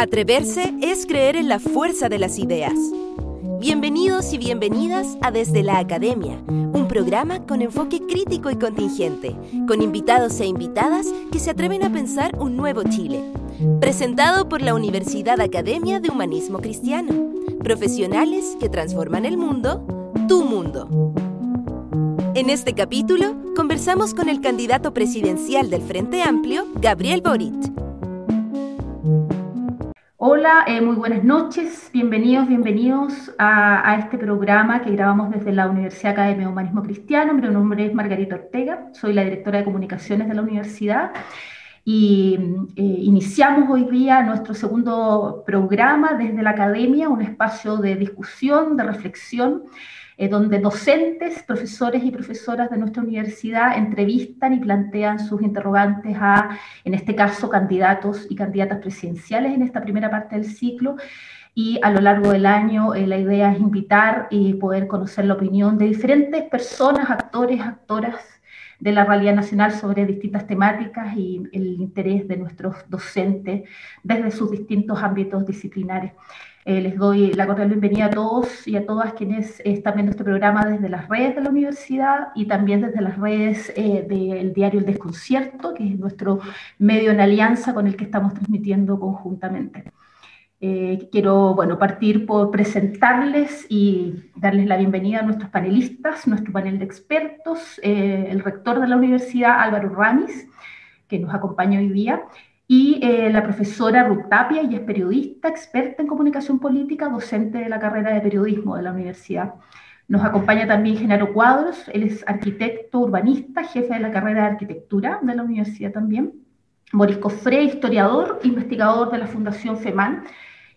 Atreverse es creer en la fuerza de las ideas. Bienvenidos y bienvenidas a Desde la Academia, un programa con enfoque crítico y contingente, con invitados e invitadas que se atreven a pensar un nuevo Chile. Presentado por la Universidad Academia de Humanismo Cristiano. Profesionales que transforman el mundo, tu mundo. En este capítulo, conversamos con el candidato presidencial del Frente Amplio, Gabriel Boric Hola, eh, muy buenas noches, bienvenidos, bienvenidos a, este programa que grabamos desde la Universidad Academia de Humanismo Cristiano. Mi nombre es Margarita Ortega, soy la directora de comunicaciones de la universidad y eh, iniciamos hoy día nuestro segundo programa desde la academia, un espacio de discusión, de reflexión eh, donde docentes, profesores y profesoras de nuestra universidad entrevistan y plantean sus interrogantes a, en este caso, candidatos y candidatas presidenciales en esta primera parte del ciclo. Y a lo largo del año eh, la idea es invitar y poder conocer la opinión de diferentes personas, actores, actoras de la realidad nacional sobre distintas temáticas y el interés de nuestros docentes desde sus distintos ámbitos disciplinares. Eh, les doy la cordial bienvenida a todos y a todas quienes están viendo este programa desde las redes de la universidad y también desde las redes eh, del diario El Desconcierto, que es nuestro medio en alianza con el que estamos transmitiendo conjuntamente. Eh, quiero bueno, partir por presentarles y darles la bienvenida a nuestros panelistas, nuestro panel de expertos, el rector de la universidad Álvaro Ramis, que nos acompaña hoy día, y eh, la profesora Ruth Tapia, ella es periodista, experta en comunicación política, docente de la carrera de periodismo de la universidad. Nos acompaña también Genaro Cuadros, él es arquitecto urbanista, jefe de la carrera de arquitectura de la universidad también. Boris Cofré, historiador, investigador de la Fundación FEMAN.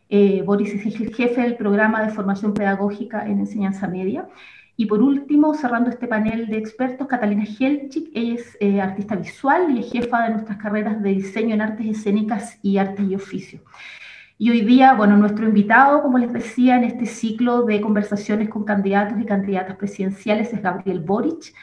Eh, Boris es el jefe del programa de formación pedagógica en enseñanza media. Y por último, cerrando este panel de expertos, Catalina Helchik, es eh, artista visual y es jefa de nuestras carreras de diseño en artes escénicas y artes y oficio. Y hoy día, bueno, nuestro invitado, como les decía, en este ciclo de conversaciones con candidatos y candidatas presidenciales es Gabriel Boric.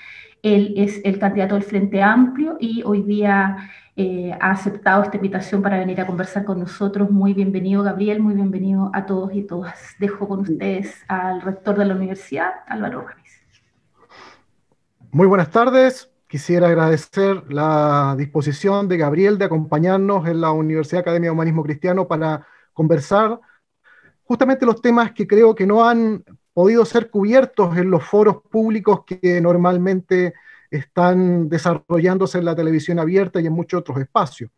Él es el candidato del Frente Amplio y hoy día eh, ha aceptado esta invitación para venir a conversar con nosotros. Muy bienvenido, Gabriel, muy bienvenido a todos y todas. Dejo con ustedes al rector de la universidad, Álvaro Ramírez. Muy buenas tardes. Quisiera agradecer la disposición de Gabriel de acompañarnos en la Universidad Academia de Humanismo Cristiano para conversar justamente los temas que creo que no han podido ser cubiertos en los foros públicos que normalmente están desarrollándose en la televisión abierta y en muchos otros espacios.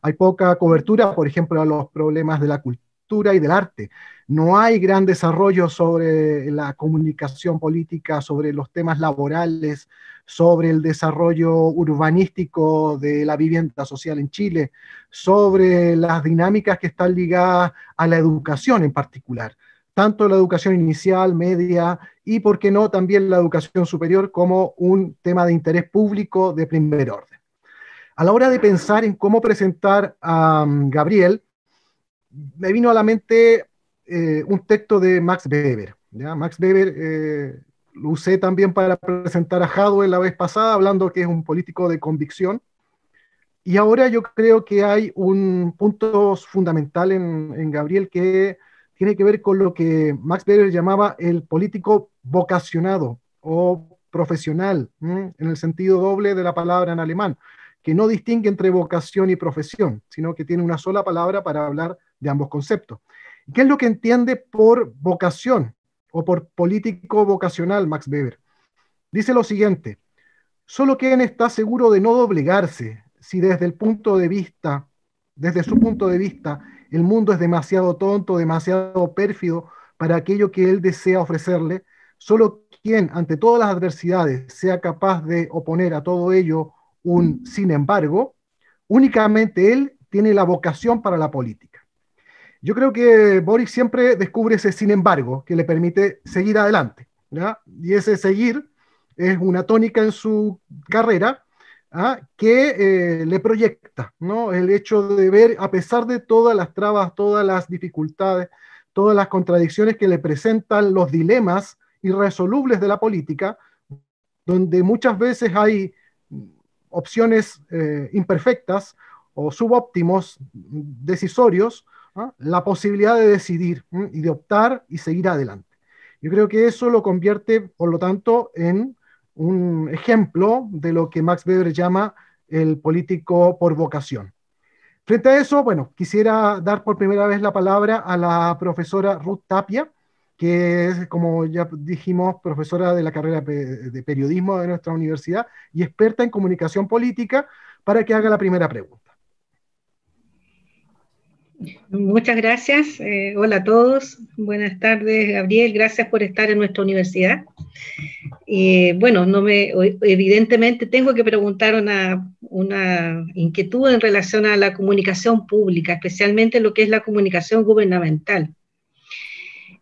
Hay poca cobertura, por ejemplo, a los problemas de la cultura y del arte. No hay gran desarrollo sobre la comunicación política, sobre los temas laborales, sobre el desarrollo urbanístico de la vivienda social en Chile, sobre las dinámicas que están ligadas a la educación en particular tanto la educación inicial, media y, por qué no, también la educación superior como un tema de interés público de primer orden. A la hora de pensar en cómo presentar a um, Gabriel, me vino a la mente eh, un texto de Max Weber. Max Weber eh, lo usé también para presentar a Hadwell la vez pasada, hablando que es un político de convicción. Y ahora yo creo que hay un punto fundamental en, en Gabriel que tiene que ver con lo que Max Weber llamaba el político vocacionado o profesional, en el sentido doble de la palabra en alemán, que no distingue entre vocación y profesión, sino que tiene una sola palabra para hablar de ambos conceptos. ¿Qué es lo que entiende por vocación o por político vocacional Max Weber? Dice lo siguiente, solo quien está seguro de no doblegarse si desde el punto de vista, desde su punto de vista, el mundo es demasiado tonto, demasiado pérfido para aquello que él desea ofrecerle. Solo quien, ante todas las adversidades, sea capaz de oponer a todo ello un sin embargo, únicamente él tiene la vocación para la política. Yo creo que Boris siempre descubre ese sin embargo que le permite seguir adelante. Y ese seguir es una tónica en su carrera ¿ah? que eh, le proyecta, ¿no? El hecho de ver, a pesar de todas las trabas, todas las dificultades, todas las contradicciones que le presentan los dilemas irresolubles de la política, donde muchas veces hay opciones eh, imperfectas o subóptimos decisorios, ¿ah? la posibilidad de decidir y de optar y seguir adelante. Yo creo que eso lo convierte, por lo tanto, en un ejemplo de lo que Max Weber llama el político por vocación. Frente a eso, bueno, quisiera dar por primera vez la palabra a la profesora Ruth Tapia, que es, como ya dijimos, profesora de la carrera de periodismo de nuestra universidad y experta en comunicación política, para que haga la primera pregunta. Muchas gracias. Eh, hola a todos. Buenas tardes, Gabriel. Gracias por estar en nuestra universidad. Bueno, no me, evidentemente tengo que preguntar una, inquietud en relación a la comunicación pública, especialmente lo que es la comunicación gubernamental.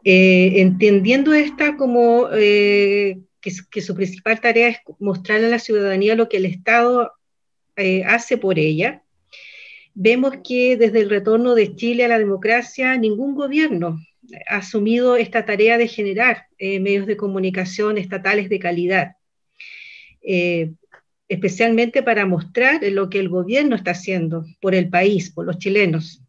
Eh, entendiendo esta como eh, que, que, su principal tarea es mostrarle a la ciudadanía lo que el Estado hace por ella, vemos que desde el retorno de Chile a la democracia, ningún gobierno asumido esta tarea de generar eh, medios de comunicación estatales de calidad, eh, especialmente para mostrar lo que el gobierno está haciendo por el país, por los chilenos.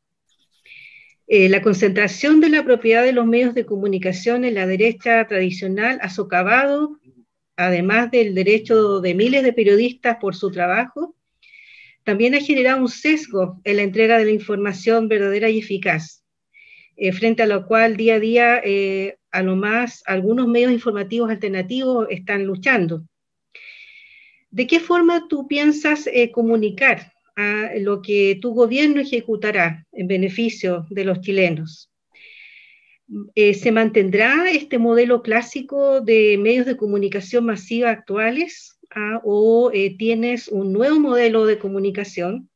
Eh, la concentración de la propiedad de los medios de comunicación en la derecha tradicional ha socavado, además del derecho de miles de periodistas por su trabajo, también ha generado un sesgo en la entrega de la información verdadera y eficaz, eh, frente a lo cual día a día, eh, a lo más, algunos medios informativos alternativos están luchando. ¿De qué forma tú piensas eh, comunicar a lo que tu gobierno ejecutará en beneficio de los chilenos? ¿Se mantendrá este modelo clásico de medios de comunicación masiva actuales o eh, tienes un nuevo modelo de comunicación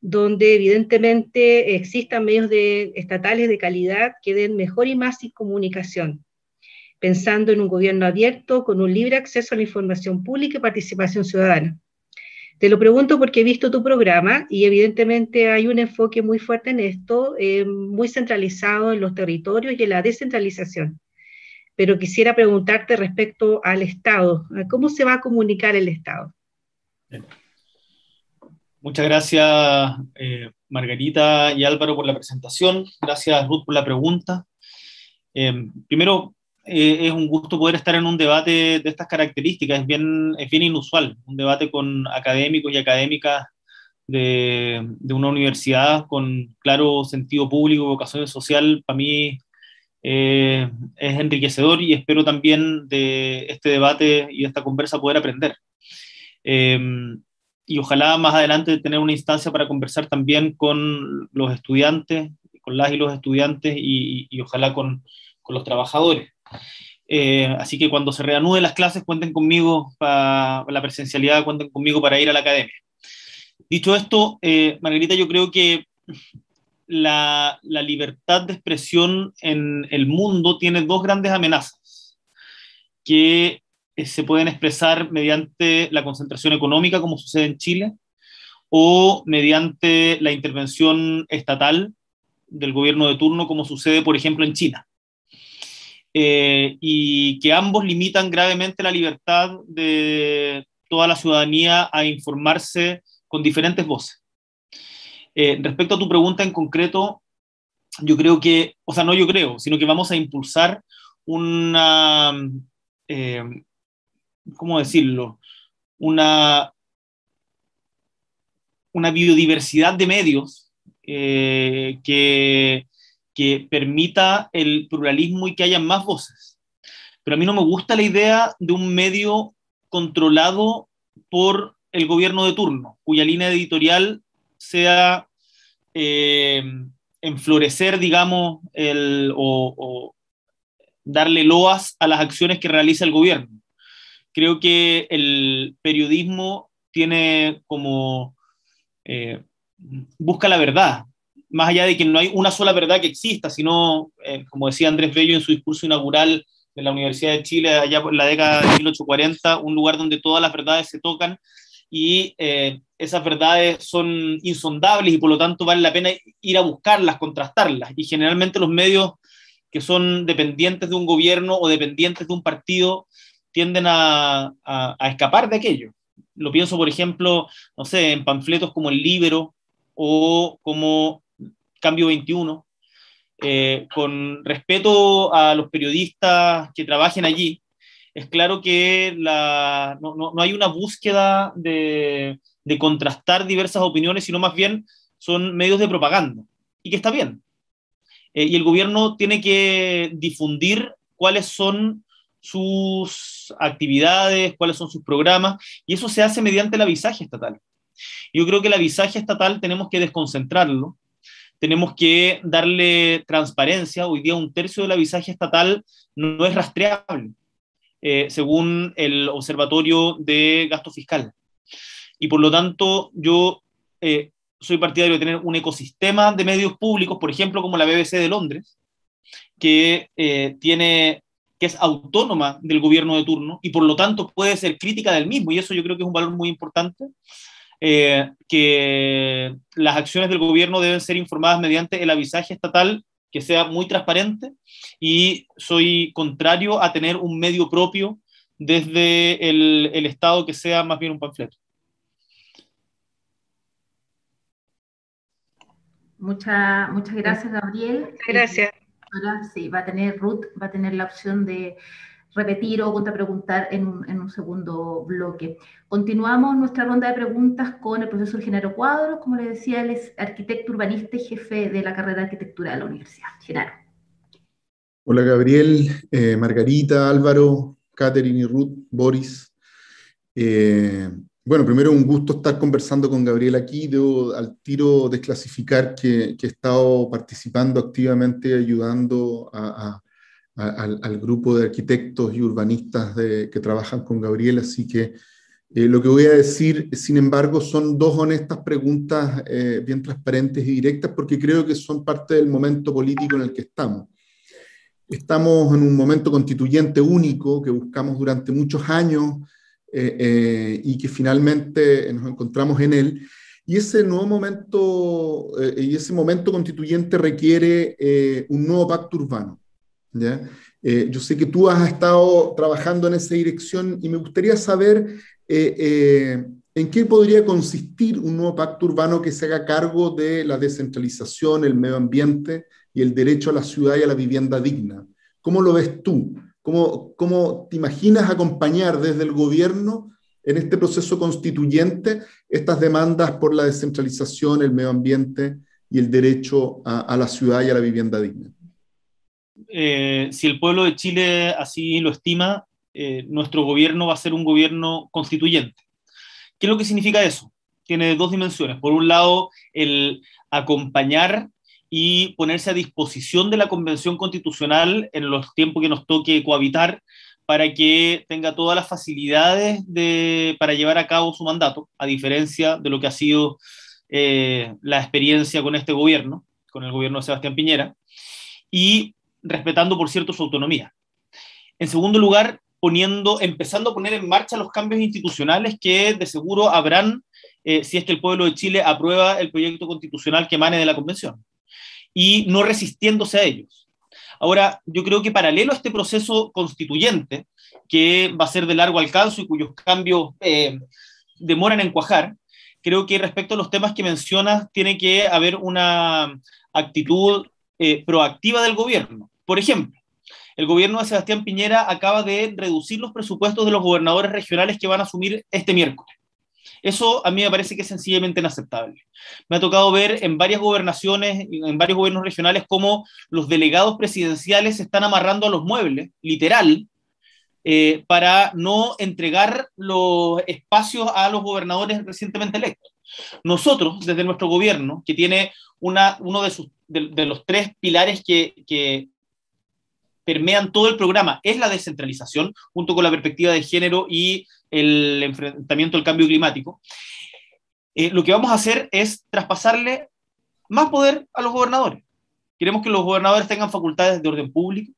donde evidentemente existan medios de, estatales de calidad que den mejor y más comunicación, pensando en un gobierno abierto con un libre acceso a la información pública y participación ciudadana. Te lo pregunto porque he visto tu programa y evidentemente hay un enfoque muy fuerte en esto, eh, muy centralizado en los territorios y en la descentralización pero quisiera preguntarte respecto al Estado. ¿Cómo se va a comunicar el Estado? Muchas gracias, eh, Margarita y Álvaro, por la presentación. Gracias, Ruth, por la pregunta. Eh, primero, eh, es un gusto poder estar en un debate de estas características. Es bien, es bien inusual, un debate con académicos y académicas de, de una universidad con claro sentido público, vocación social. Para mí es enriquecedor y espero también de este debate y de esta conversa poder aprender. Y ojalá más adelante tener una instancia para conversar también con los estudiantes, con las y los estudiantes y, ojalá con, con, los trabajadores. Eh, así que cuando se reanuden las clases, cuenten conmigo para la presencialidad, cuenten conmigo para ir a la academia. Dicho esto, eh, Margarita, yo creo que la, libertad de expresión en el mundo tiene dos grandes amenazas que se pueden expresar mediante la concentración económica, como sucede en Chile, o mediante la intervención estatal del gobierno de turno, como sucede, por ejemplo, en China. Eh, y que ambos limitan gravemente la libertad de toda la ciudadanía a informarse con diferentes voces. Eh, respecto a tu pregunta en concreto, yo creo que, o sea, no yo creo, sino que vamos a impulsar una, eh, ¿cómo decirlo? Una, una biodiversidad de medios eh, que, que permita el pluralismo y que haya más voces. Pero a mí no me gusta la idea de un medio controlado por el gobierno de turno, cuya línea editorial sea eh, enflorecer, digamos, el, o, darle loas a las acciones que realiza el gobierno. Creo que el periodismo tiene como, eh, busca la verdad, más allá de que no hay una sola verdad que exista, sino, eh, como decía Andrés Bello en su discurso inaugural de la Universidad de Chile, allá por la década de 1840, un lugar donde todas las verdades se tocan y eh, esas verdades son insondables y por lo tanto vale la pena ir a buscarlas, contrastarlas. Y generalmente los medios que son dependientes de un gobierno o dependientes de un partido tienden a, escapar de aquello. Lo pienso, por ejemplo, no sé, en panfletos como el Libro o como Cambio 21, con respeto a los periodistas que trabajen allí, es claro que la, no, no, hay una búsqueda de, de, contrastar diversas opiniones, sino más bien son medios de propaganda, y que está bien. y el gobierno tiene que difundir cuáles son sus actividades, cuáles son sus programas, y eso se hace mediante el avisaje estatal. Yo creo que el avisaje estatal tenemos que desconcentrarlo, tenemos que darle transparencia. Hoy día un tercio del avisaje estatal no es rastreable, eh, según el Observatorio de Gasto Fiscal. Y por lo tanto, yo eh, soy partidario de tener un ecosistema de medios públicos, por ejemplo, como la BBC de Londres, que eh, tiene que es autónoma del gobierno de turno y por lo tanto puede ser crítica del mismo, y eso yo creo que es un valor muy importante, eh, que las acciones del gobierno deben ser informadas mediante el avisaje estatal que sea muy transparente y soy contrario a tener un medio propio desde el, el Estado que sea más bien un panfleto. Muchas muchas gracias, Gabriel. Gracias. Sí, va a tener Ruth, va a tener la opción de repetir o contrapreguntar en un, en un segundo bloque. Continuamos nuestra ronda de preguntas con el profesor Genaro Cuadros. Como le decía, él es arquitecto urbanista y jefe de la carrera de arquitectura de la universidad. Genaro. Hola Gabriel, eh, Margarita, Álvaro, Catherine y Ruth, Boris. Eh, bueno, primero un gusto estar conversando con Gabriel aquí. Debo al tiro desclasificar que, que he estado participando activamente, ayudando al, grupo de arquitectos y urbanistas que trabajan con Gabriel, así que eh, lo que voy a decir, sin embargo, son dos honestas preguntas eh, bien transparentes y directas porque creo que son parte del momento político en el que estamos. Estamos en un momento constituyente único que buscamos durante muchos años eh, eh, y que finalmente nos encontramos en él. Y ese nuevo momento, eh, y ese momento constituyente requiere un nuevo pacto urbano. ¿ya? yo sé que tú has estado trabajando en esa dirección y me gustaría saber en qué podría consistir un nuevo pacto urbano que se haga cargo de la descentralización, el medio ambiente y el derecho a la ciudad y a la vivienda digna. ¿Cómo lo ves tú? ¿Cómo, ¿Cómo te imaginas acompañar desde el gobierno en este proceso constituyente estas demandas por la descentralización, el medio ambiente y el derecho a, la ciudad y a la vivienda digna? Eh, si el pueblo de Chile así lo estima, eh, nuestro gobierno va a ser un gobierno constituyente. ¿Qué es lo que significa eso? Tiene dos dimensiones. Por un lado, el acompañar y ponerse a disposición de la Convención Constitucional en los tiempos que nos toque cohabitar para que tenga todas las facilidades de, para llevar a cabo su mandato, a diferencia de lo que ha sido eh, la experiencia con este gobierno, con el gobierno de Sebastián Piñera, y respetando, por cierto, su autonomía. En segundo lugar, poniendo, empezando a poner en marcha los cambios institucionales que de seguro habrán eh, si es que el pueblo de Chile aprueba el proyecto constitucional que emane de la Convención y no resistiéndose a ellos. Ahora, yo creo que paralelo a este proceso constituyente, que va a ser de largo alcance y cuyos cambios eh, demoran en cuajar, creo que respecto a los temas que mencionas, tiene que haber una actitud eh, proactiva del gobierno. Por ejemplo, el gobierno de Sebastián Piñera acaba de reducir los presupuestos de los gobernadores regionales que van a asumir este miércoles. Eso a mí me parece que es sencillamente inaceptable. Me ha tocado ver en varias gobernaciones, en varios gobiernos regionales, cómo los delegados presidenciales se están amarrando a los muebles, literal, eh, para no entregar los espacios a los gobernadores recientemente electos. Nosotros, desde nuestro gobierno, que tiene una, uno de, de, los tres pilares que, que permean todo el programa, es la descentralización, junto con la perspectiva de género y el enfrentamiento al cambio climático, eh, lo que vamos a hacer es traspasarle más poder a los gobernadores. Queremos que los gobernadores tengan facultades de orden público,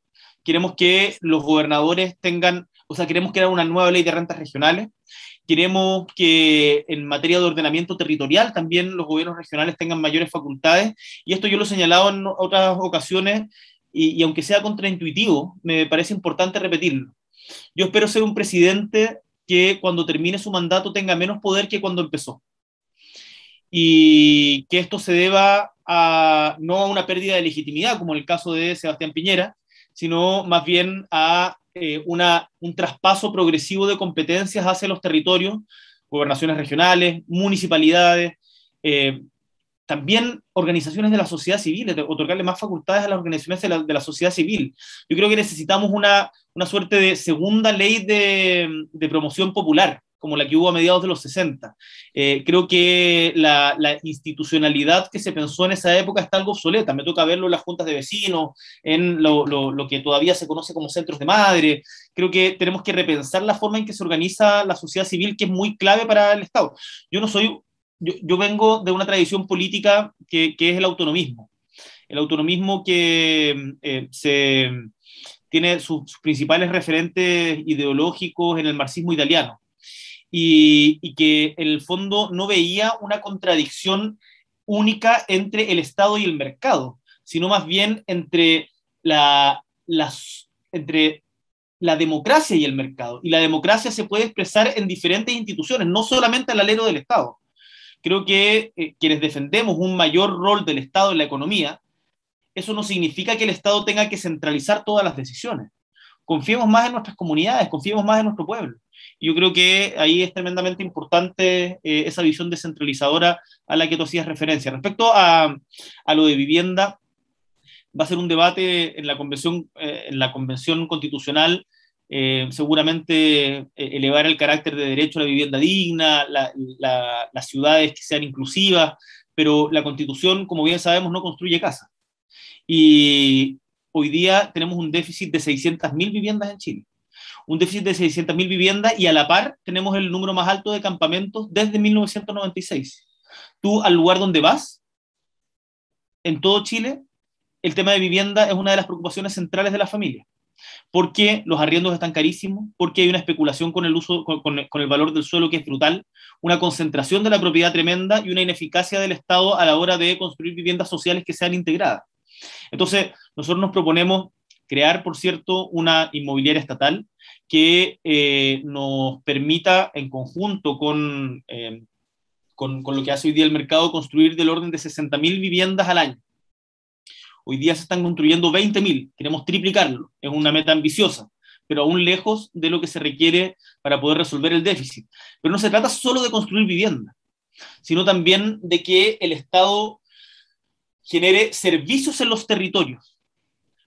queremos que los gobernadores tengan, o sea, queremos crear una nueva ley de rentas regionales, queremos que en materia de ordenamiento territorial también los gobiernos regionales tengan mayores facultades, y esto yo lo he señalado en otras ocasiones, y, aunque sea contraintuitivo, me parece importante repetirlo. Yo espero ser un presidente que cuando termine su mandato tenga menos poder que cuando empezó. y que esto se deba a, no a una pérdida de legitimidad, como en el caso de Sebastián Piñera, sino más bien a eh, una, un traspaso progresivo de competencias hacia los territorios, gobernaciones regionales, municipalidades, eh, también organizaciones de la sociedad civil, otorgarle más facultades a las organizaciones de la, de la sociedad civil. Yo creo que necesitamos una, una suerte de segunda ley de, de, promoción popular, como la que hubo a mediados de los 60. Eh, creo que la, la, institucionalidad que se pensó en esa época está algo obsoleta. Me toca verlo en las juntas de vecinos, en lo, lo, lo que todavía se conoce como centros de madre. Creo que tenemos que repensar la forma en que se organiza la sociedad civil, que es muy clave para el Estado. Yo no soy yo, vengo de una tradición política que, es el autonomismo. El autonomismo que eh, se, tiene sus, principales referentes ideológicos en el marxismo italiano y, que en el fondo no veía una contradicción única entre el Estado y el mercado, sino más bien entre la, entre la democracia y el mercado. Y la democracia se puede expresar en diferentes instituciones, no solamente al alero del Estado creo que eh, quienes defendemos un mayor rol del Estado en la economía, eso no significa que el Estado tenga que centralizar todas las decisiones. Confiemos más en nuestras comunidades, confiemos más en nuestro pueblo. Y yo creo que ahí es tremendamente importante eh, esa visión descentralizadora a la que tú hacías referencia. Respecto a, a lo de vivienda, va a ser un debate en la convención, eh, en la convención constitucional eh, seguramente eh, elevar el carácter de derecho a la vivienda digna, la, la, las ciudades que sean inclusivas, pero la constitución, como bien sabemos, no construye casas. Y hoy día tenemos un déficit de 600.000 viviendas en Chile. Un déficit de 600.000 viviendas y a la par tenemos el número más alto de campamentos desde 1996. Tú al lugar donde vas, en todo Chile, el tema de vivienda es una de las preocupaciones centrales de la familia porque los arriendos están carísimos, porque hay una especulación con el uso, con, el valor del suelo que es brutal, una concentración de la propiedad tremenda y una ineficacia del Estado a la hora de construir viviendas sociales que sean integradas. Entonces, nosotros nos proponemos crear, por cierto, una inmobiliaria estatal que eh, nos permita, en conjunto con, eh, con, con, lo que hace hoy día el mercado, construir del orden de 60.000 viviendas al año. Hoy día se están construyendo 20.000, queremos triplicarlo, es una meta ambiciosa, pero aún lejos de lo que se requiere para poder resolver el déficit. Pero no se trata solo de construir vivienda, sino también de que el Estado genere servicios en los territorios.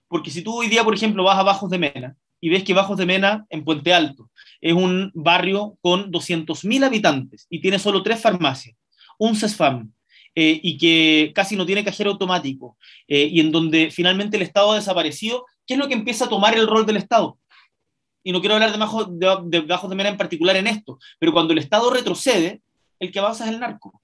Porque si tú hoy día, por ejemplo, vas a Bajos de Mena y ves que Bajos de Mena, en Puente Alto, es un barrio con 200.000 habitantes y tiene solo tres farmacias, un CESFAM, eh, y que casi no tiene cajero automático, eh, y en donde finalmente el Estado ha desaparecido, ¿qué es lo que empieza a tomar el rol del Estado? Y no quiero hablar de bajos de, de, de mera en particular en esto, pero cuando el Estado retrocede, el que avanza es el narco.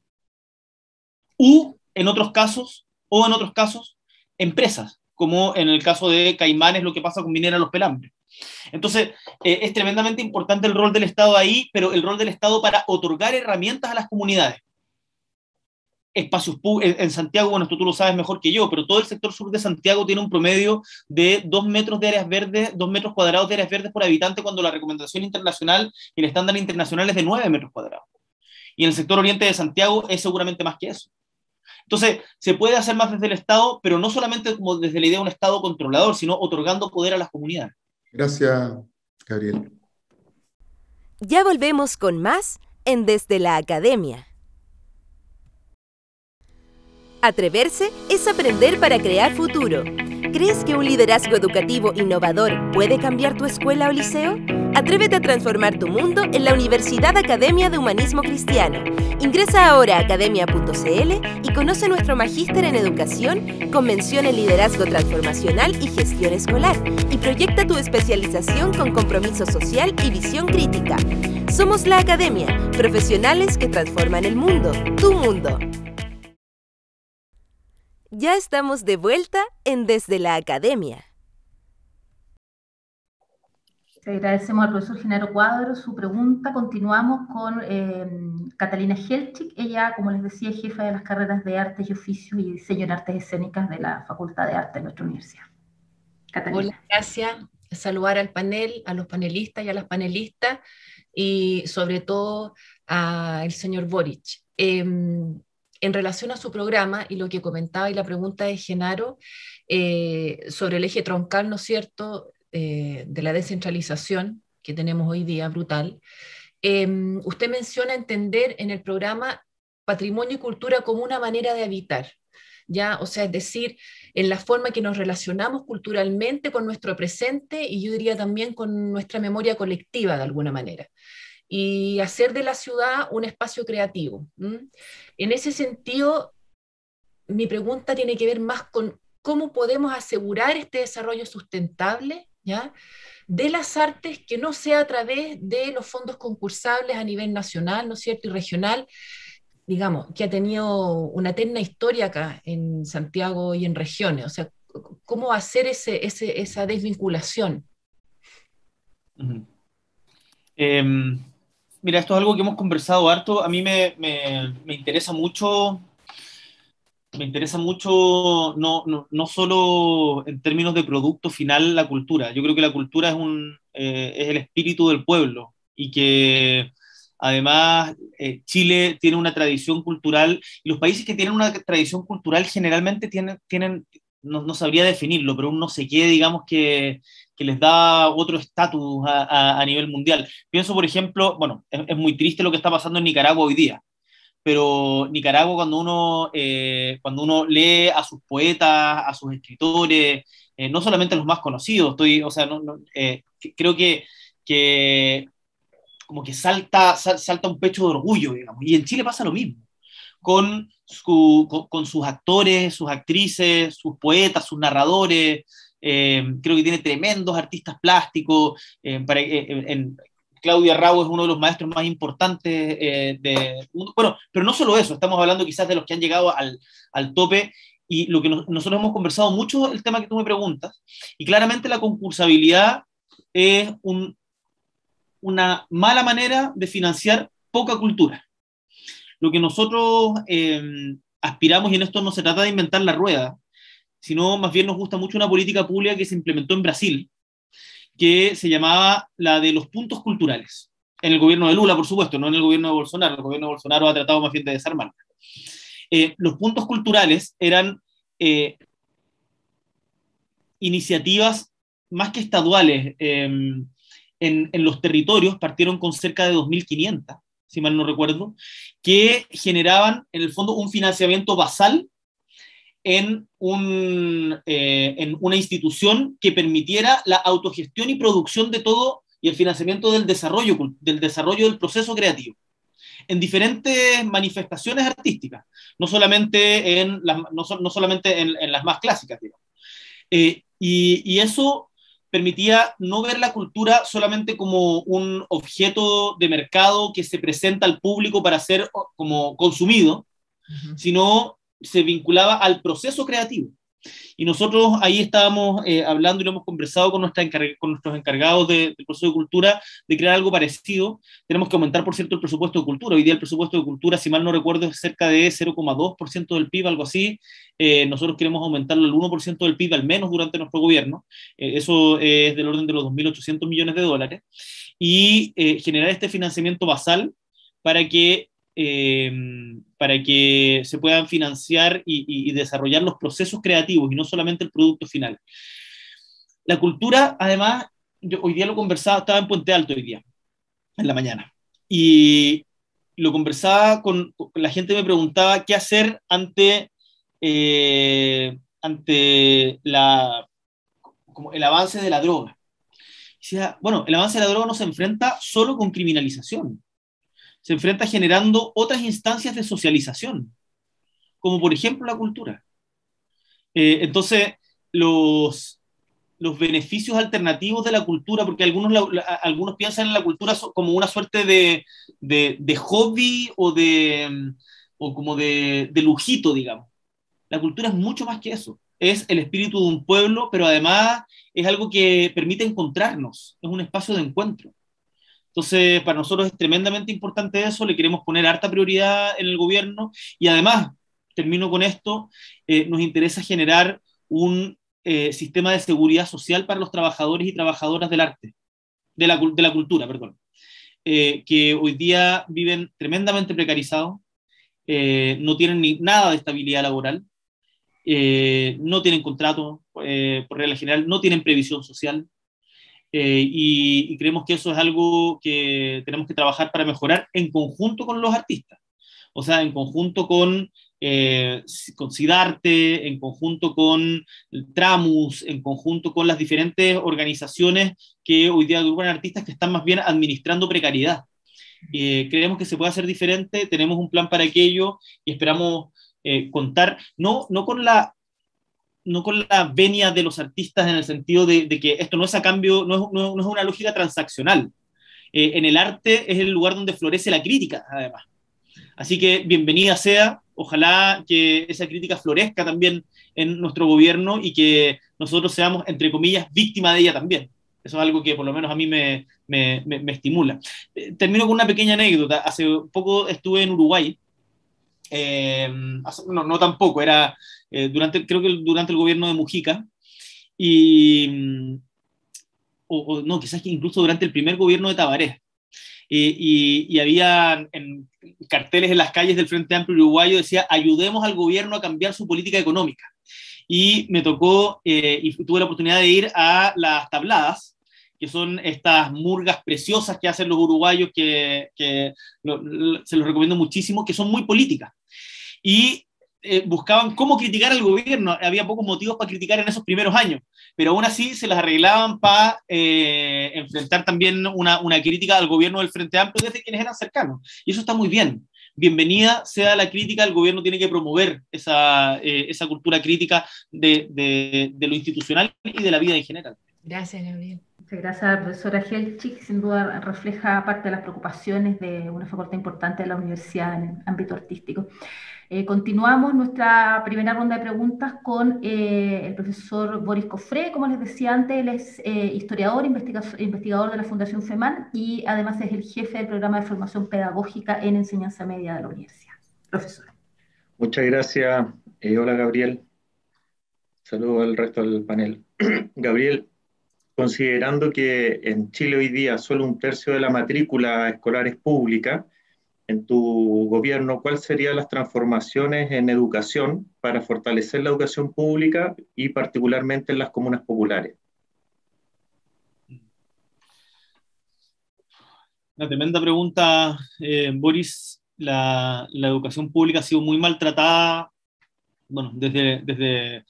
U, en otros casos, o en otros casos, empresas, como en el caso de Caimanes, lo que pasa con Minera Los Pelambres. Entonces, eh, es tremendamente importante el rol del Estado ahí, pero el rol del Estado para otorgar herramientas a las comunidades espacios en Santiago, bueno, esto tú lo sabes mejor que yo, pero todo el sector sur de Santiago tiene un promedio de dos metros de áreas verdes, dos metros cuadrados de áreas verdes por habitante, cuando la recomendación internacional y el estándar internacional es de nueve metros cuadrados. Y en el sector oriente de Santiago es seguramente más que eso. Entonces, se puede hacer más desde el Estado, pero no solamente como desde la idea de un Estado controlador, sino otorgando poder a las comunidades. Gracias, Gabriel. Ya volvemos con más en Desde la Academia. Atreverse es aprender para crear futuro. ¿Crees que un liderazgo educativo innovador puede cambiar tu escuela o liceo? Atrévete a transformar tu mundo en la Universidad Academia de Humanismo Cristiano. Ingresa ahora a academia.cl y conoce nuestro magíster en educación, convención en liderazgo transformacional y gestión escolar, y proyecta tu especialización con compromiso social y visión crítica. Somos la Academia, profesionales que transforman el mundo, tu mundo. Ya estamos de vuelta en Desde la Academia. Agradecemos al profesor Genaro Cuadro su pregunta. Continuamos con eh, Catalina Helchik. Ella, como les decía, es jefa de las carreras de Artes y Oficios y Diseño en Artes Escénicas de la Facultad de Arte de nuestra universidad. Catalina. Hola, gracias. Saludar al panel, a los panelistas y a las panelistas y sobre todo al señor Boric. Eh, en relación a su programa y lo que comentaba y la pregunta de Genaro eh, sobre el eje troncal, ¿no cierto?, eh, de la descentralización que tenemos hoy día, brutal. Em, usted menciona entender en el programa patrimonio y cultura como una manera de habitar, ¿ya? O sea, es decir, en la forma que nos relacionamos culturalmente con nuestro presente y yo diría también con nuestra memoria colectiva de alguna manera y hacer de la ciudad un espacio creativo. En ese sentido, mi pregunta tiene que ver más con cómo podemos asegurar este desarrollo sustentable de las artes que no sea a través de los fondos concursables a nivel nacional, ¿no es cierto?, y regional, digamos, que ha tenido una eterna historia acá en Santiago y en regiones. O sea, ¿cómo hacer esa desvinculación? Mira, esto es algo que hemos conversado harto. A mí me, me, me interesa mucho, me interesa mucho no, no, no, solo en términos de producto final la cultura. Yo creo que la cultura es, un, eh, es el espíritu del pueblo y que además eh, Chile tiene una tradición cultural y los países que tienen una tradición cultural generalmente tienen, tienen no, no sabría definirlo, pero un no sé qué, digamos que que les da otro estatus a, a, nivel mundial. Pienso, por ejemplo, bueno, es, es, muy triste lo que está pasando en Nicaragua hoy día, pero Nicaragua cuando uno, eh, cuando uno lee a sus poetas, a sus escritores, eh, no solamente a los más conocidos, estoy, o sea, no, no, eh, creo que, que como que salta, sal, salta un pecho de orgullo, digamos, y en Chile pasa lo mismo. Con, su, con, con, sus actores, sus actrices, sus poetas, sus narradores, eh, creo que tiene tremendos artistas plásticos. Eh, para, eh, en, Claudia Rao es uno de los maestros más importantes de Bueno, pero no solo eso, estamos hablando quizás de los que han llegado al, al tope y lo que nos, nosotros hemos conversado mucho, el tema que tú me preguntas, y claramente la concursabilidad es un, una mala manera de financiar poca cultura. Lo que nosotros eh, aspiramos, y en esto no se trata de inventar la rueda, sino más bien nos gusta mucho una política pública que se implementó en Brasil, que se llamaba la de los puntos culturales. En el gobierno de Lula, por supuesto, no en el gobierno de Bolsonaro. El gobierno de Bolsonaro ha tratado más bien de desarmar. Eh, los puntos culturales eran eh, iniciativas más que estaduales eh, en, en, los territorios, partieron con cerca de 2.500, si mal no recuerdo, que generaban en el fondo un financiamiento basal en, un, eh, en una institución que permitiera la autogestión y producción de todo y el financiamiento del desarrollo, del desarrollo del proceso creativo en diferentes manifestaciones artísticas, no solamente en las, no, no solamente en, en, las más clásicas, eh, y, y, eso permitía no ver la cultura solamente como un objeto de mercado que se presenta al público para ser como consumido, uh -huh. sino se vinculaba al proceso creativo. Y nosotros ahí estábamos eh, hablando y lo hemos conversado con, nuestra con nuestros encargados de, del proceso de cultura de crear algo parecido. Tenemos que aumentar, por cierto, el presupuesto de cultura. Hoy día el presupuesto de cultura, si mal no recuerdo, es cerca de 0,2% del PIB, algo así. Eh, nosotros queremos aumentarlo al 1% del PIB al menos durante nuestro gobierno. Eh, eso es del orden de los 2.800 millones de dólares. Y generar este financiamiento basal para que eh, para que se puedan financiar y, desarrollar los procesos creativos y no solamente el producto final. La cultura, además, hoy día lo conversaba, estaba en Puente Alto hoy día, en la mañana, y lo conversaba con, la gente, me preguntaba qué hacer ante, eh, ante la, como el avance de la droga. Bueno, el avance de la droga no se enfrenta solo con criminalización, se enfrenta generando otras instancias de socialización, como por ejemplo la cultura. Eh, entonces, los, los beneficios alternativos de la cultura, porque algunos, algunos piensan en la cultura como una suerte de, de, de hobby o, de, o como de, de lujito, digamos. La cultura es mucho más que eso. Es el espíritu de un pueblo, pero además es algo que permite encontrarnos, es un espacio de encuentro. Entonces, para nosotros es tremendamente importante eso, le queremos poner harta prioridad en el gobierno y además, termino con esto, eh, nos interesa generar un eh, sistema de seguridad social para los trabajadores y trabajadoras del arte, de la, cultura, perdón, eh, que hoy día viven tremendamente precarizados no tienen ni nada de estabilidad laboral, no tienen contrato por regla general, no tienen previsión social. Y, y, creemos que eso es algo que tenemos que trabajar para mejorar en conjunto con los artistas. O sea, en conjunto con eh, con SIDARTE, en conjunto con Tramus, en conjunto con las diferentes organizaciones que hoy día agrupan artistas que están más bien administrando precariedad. Eh, creemos que se puede hacer diferente, tenemos un plan para aquello y esperamos eh, contar, no, no con la no con la venia de los artistas en el sentido de, que esto no es a cambio, no es, no, no es una lógica transaccional. en el arte es el lugar donde florece la crítica, además. Así que bienvenida sea, ojalá que esa crítica florezca también en nuestro gobierno y que nosotros seamos, entre comillas, víctima de ella también. Eso es algo que por lo menos a mí me, me, me, estimula. Eh, termino con una pequeña anécdota. Hace poco estuve en Uruguay. Eh, no, tampoco, era eh, durante, creo que durante el gobierno de Mujica. Y, o, no, quizás incluso durante el primer gobierno de Tabaré y, había carteles en las calles del Frente Amplio Uruguayo, decía, ayudemos al gobierno a cambiar su política económica. Y me tocó, eh, y tuve la oportunidad de ir a las tabladas, que son estas murgas preciosas que hacen los uruguayos, que, que se los recomiendo muchísimo, que son muy políticas. Y eh, buscaban cómo criticar al gobierno. Había pocos motivos para criticar en esos primeros años, pero aún así se las arreglaban para eh, enfrentar también una, una, crítica al gobierno del Frente Amplio desde quienes eran cercanos. Y eso está muy bien. Bienvenida sea la crítica, el gobierno tiene que promover esa, eh, esa cultura crítica de, de, de, lo institucional y de la vida en general. Gracias, Gabriel. Muchas gracias, profesora Helchik. Sin duda refleja parte de las preocupaciones de una facultad importante de la universidad en el ámbito artístico. Eh, continuamos nuestra primera ronda de preguntas con eh, el profesor Boris Cofré. Como les decía antes, él es eh, historiador, investigador de la Fundación FEMAN y además es el jefe del programa de formación pedagógica en enseñanza media de la universidad. Profesor. Muchas gracias. hola, Gabriel. Saludo al resto del panel. Gabriel, considerando que en Chile hoy día solo un tercio de la matrícula escolar es pública, en tu gobierno, ¿cuáles serían las transformaciones en educación para fortalecer la educación pública y particularmente en las comunas populares? Una tremenda pregunta, eh, Boris. La, la, educación pública ha sido muy maltratada, bueno, desde, desde,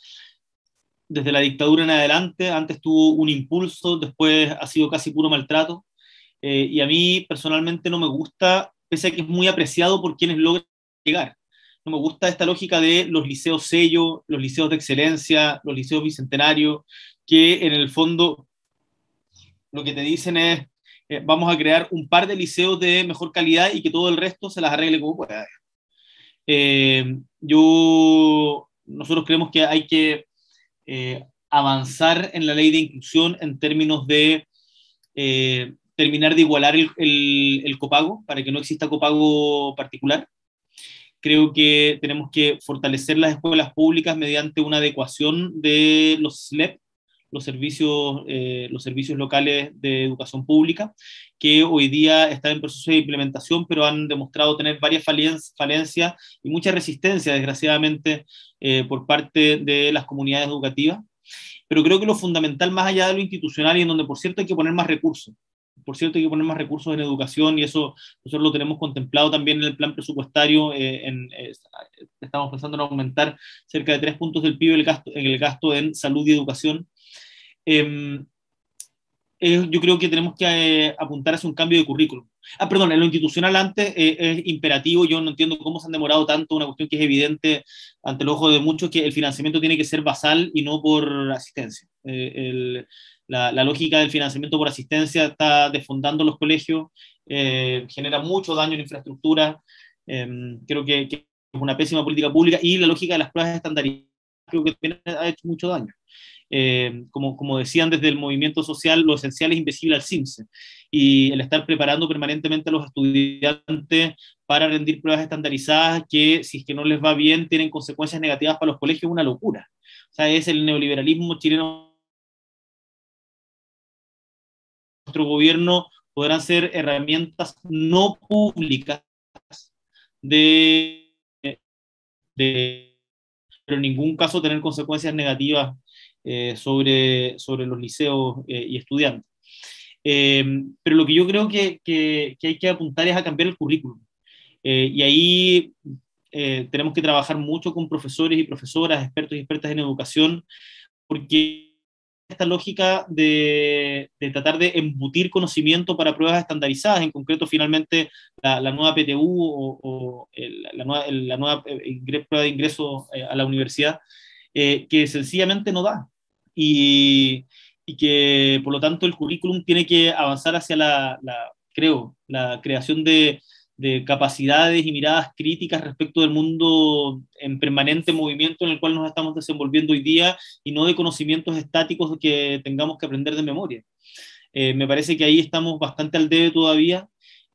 desde la dictadura en adelante. Antes tuvo un impulso, después ha sido casi puro maltrato. Eh, y a mí personalmente no me gusta pese a que es muy apreciado por quienes logran llegar. No me gusta esta lógica de los liceos sello, los liceos de excelencia, los liceos bicentenarios, que en el fondo lo que te dicen es, eh, vamos a crear un par de liceos de mejor calidad y que todo el resto se las arregle como pueda. Eh, yo, nosotros creemos que hay que eh, avanzar en la ley de inclusión en términos de terminar de igualar el, el, copago para que no exista copago particular. Creo que tenemos que fortalecer las escuelas públicas mediante una adecuación de los SLEP, los servicios, eh, los servicios locales de educación pública, que hoy día están en proceso de implementación, pero han demostrado tener varias falencias y mucha resistencia, desgraciadamente, eh, por parte de las comunidades educativas. Pero creo que lo fundamental, más allá de lo institucional y en donde, por cierto, hay que poner más recursos, por cierto, hay que poner más recursos en educación y eso nosotros lo tenemos contemplado también en el plan presupuestario. Eh, en, eh, estamos pensando en aumentar cerca de tres puntos del PIB el gasto, en el gasto en salud y educación. Em, eh, yo creo que tenemos que apuntar hacia un cambio de currículum. Ah, perdón, en lo institucional antes es imperativo, yo no entiendo cómo se han demorado tanto, una cuestión que es evidente ante el ojo de muchos, que el financiamiento tiene que ser basal y no por asistencia. el, la, lógica del financiamiento por asistencia está desfondando los colegios, eh, genera mucho daño en infraestructura, em, creo que, es una pésima política pública y la lógica de las plazas estandarizadas creo ha hecho mucho daño. Em, como, como, decían desde el movimiento social, lo esencial es invisible al CIMSE y el estar preparando permanentemente a los estudiantes para rendir pruebas estandarizadas que si es que no les va bien tienen consecuencias negativas para los colegios una locura. O sea, es el neoliberalismo chileno nuestro gobierno podrán ser herramientas no públicas de de, pero en ningún caso tener consecuencias negativas eh, sobre, sobre los liceos eh, y estudiantes. pero lo que yo creo que, que, hay que apuntar es a cambiar el currículum. y ahí tenemos que trabajar mucho con profesores y profesoras, expertos y expertas en educación, porque esta lógica de, tratar de embutir conocimiento para pruebas estandarizadas, en concreto finalmente la, nueva PTU o, la nueva, la nueva eh, prueba de ingreso eh, a la universidad, eh, que sencillamente no da. Y, y, que por lo tanto el currículum tiene que avanzar hacia la, la creo, la creación de, de capacidades y miradas críticas respecto del mundo en permanente movimiento en el cual nos estamos desenvolviendo hoy día y no de conocimientos estáticos que tengamos que aprender de memoria. Eh, me parece que ahí estamos bastante al debe todavía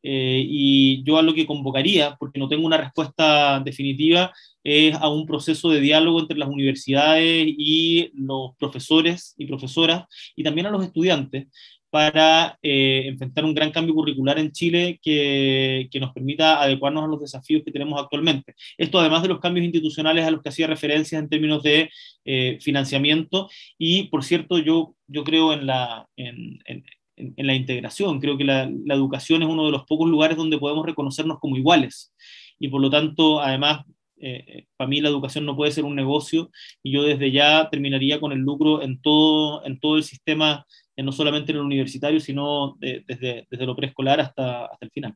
eh, y yo a lo que convocaría, porque no tengo una respuesta definitiva, es a un proceso de diálogo entre las universidades y los profesores y profesoras y también a los estudiantes para eh, enfrentar un gran cambio curricular en Chile que, que, nos permita adecuarnos a los desafíos que tenemos actualmente. Esto además de los cambios institucionales a los que hacía referencia en términos de eh, financiamiento y, por cierto, yo, yo creo en la, en, en, en la integración, creo que la, la, educación es uno de los pocos lugares donde podemos reconocernos como iguales y por lo tanto, además, eh, para mí la educación no puede ser un negocio y yo desde ya terminaría con el lucro en todo, en todo el sistema no solamente en el universitario, sino desde, desde, lo preescolar hasta, hasta el final.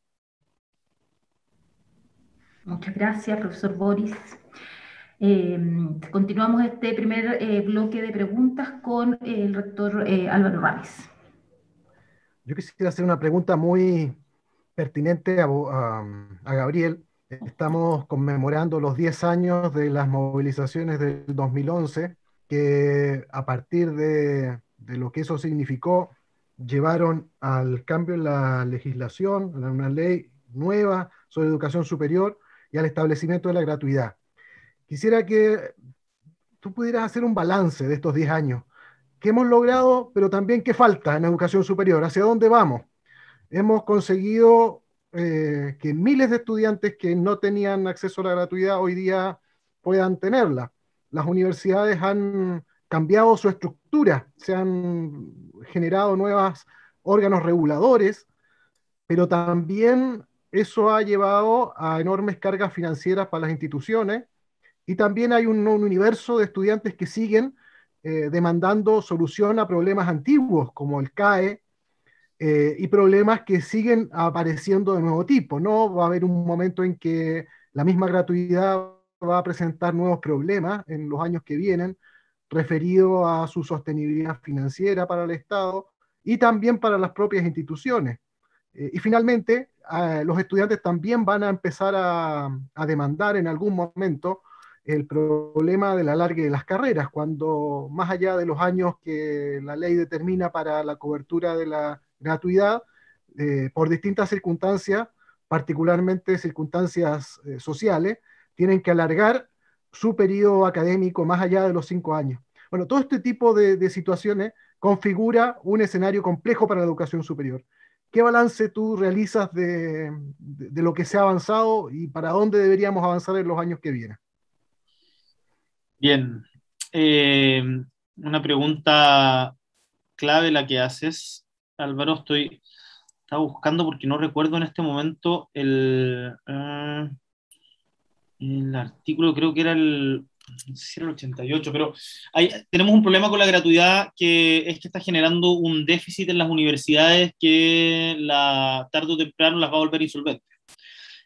Muchas gracias, profesor Boris. Eh, continuamos este primer eh, bloque de preguntas con el rector eh, Álvaro Ramis. Yo quisiera hacer una pregunta muy pertinente a, a, Gabriel. Estamos conmemorando los 10 años de las movilizaciones del 2011, que a partir de lo que eso significó, llevaron al cambio en la legislación, a una ley nueva sobre educación superior y al establecimiento de la gratuidad. Quisiera que tú pudieras hacer un balance de estos 10 años. ¿Qué hemos logrado, pero también qué falta en educación superior? ¿Hacia dónde vamos? Hemos conseguido eh, que miles de estudiantes que no tenían acceso a la gratuidad hoy día puedan tenerla. Las universidades han cambiado su estructura, se han generado nuevos órganos reguladores, pero también eso ha llevado a enormes cargas financieras para las instituciones y también hay un, universo de estudiantes que siguen eh, demandando solución a problemas antiguos como el CAE eh, y problemas que siguen apareciendo de nuevo tipo. ¿no? Va a haber un momento en que la misma gratuidad va a presentar nuevos problemas en los años que vienen referido a su sostenibilidad financiera para el Estado y también para las propias instituciones. Eh, y finalmente, los estudiantes también van a empezar a, demandar en algún momento el problema del alargue de las carreras, cuando más allá de los años que la ley determina para la cobertura de la gratuidad, eh, por distintas circunstancias, particularmente circunstancias eh, sociales, tienen que alargar su periodo académico más allá de los cinco años. Bueno, todo este tipo de, situaciones configura un escenario complejo para la educación superior. ¿Qué balance tú realizas de, lo que se ha avanzado y para dónde deberíamos avanzar en los años que vienen? Bien, eh, una pregunta clave la que haces, Álvaro. Estoy estaba buscando porque no recuerdo en este momento el, eh, el artículo creo que era el, el 88, pero tenemos un problema con la gratuidad que es que está generando un déficit en las universidades que la, tarde o temprano las va a volver insolventes.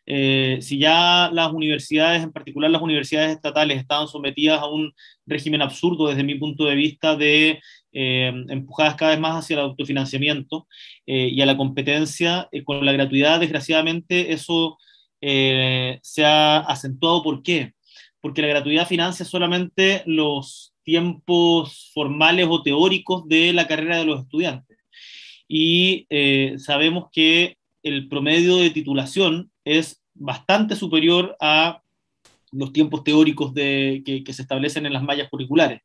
Eh, si ya las universidades, en particular las universidades estatales, estaban sometidas a un régimen absurdo desde mi punto de vista de eh, empujadas cada vez más hacia el autofinanciamiento eh, y a la competencia, con la gratuidad, desgraciadamente, eso eh, se ha acentuado. ¿Por qué? Porque la gratuidad financia solamente los tiempos formales o teóricos de la carrera de los estudiantes. Y eh, sabemos que el promedio de titulación es bastante superior a los tiempos teóricos de, que, se establecen en las mallas curriculares.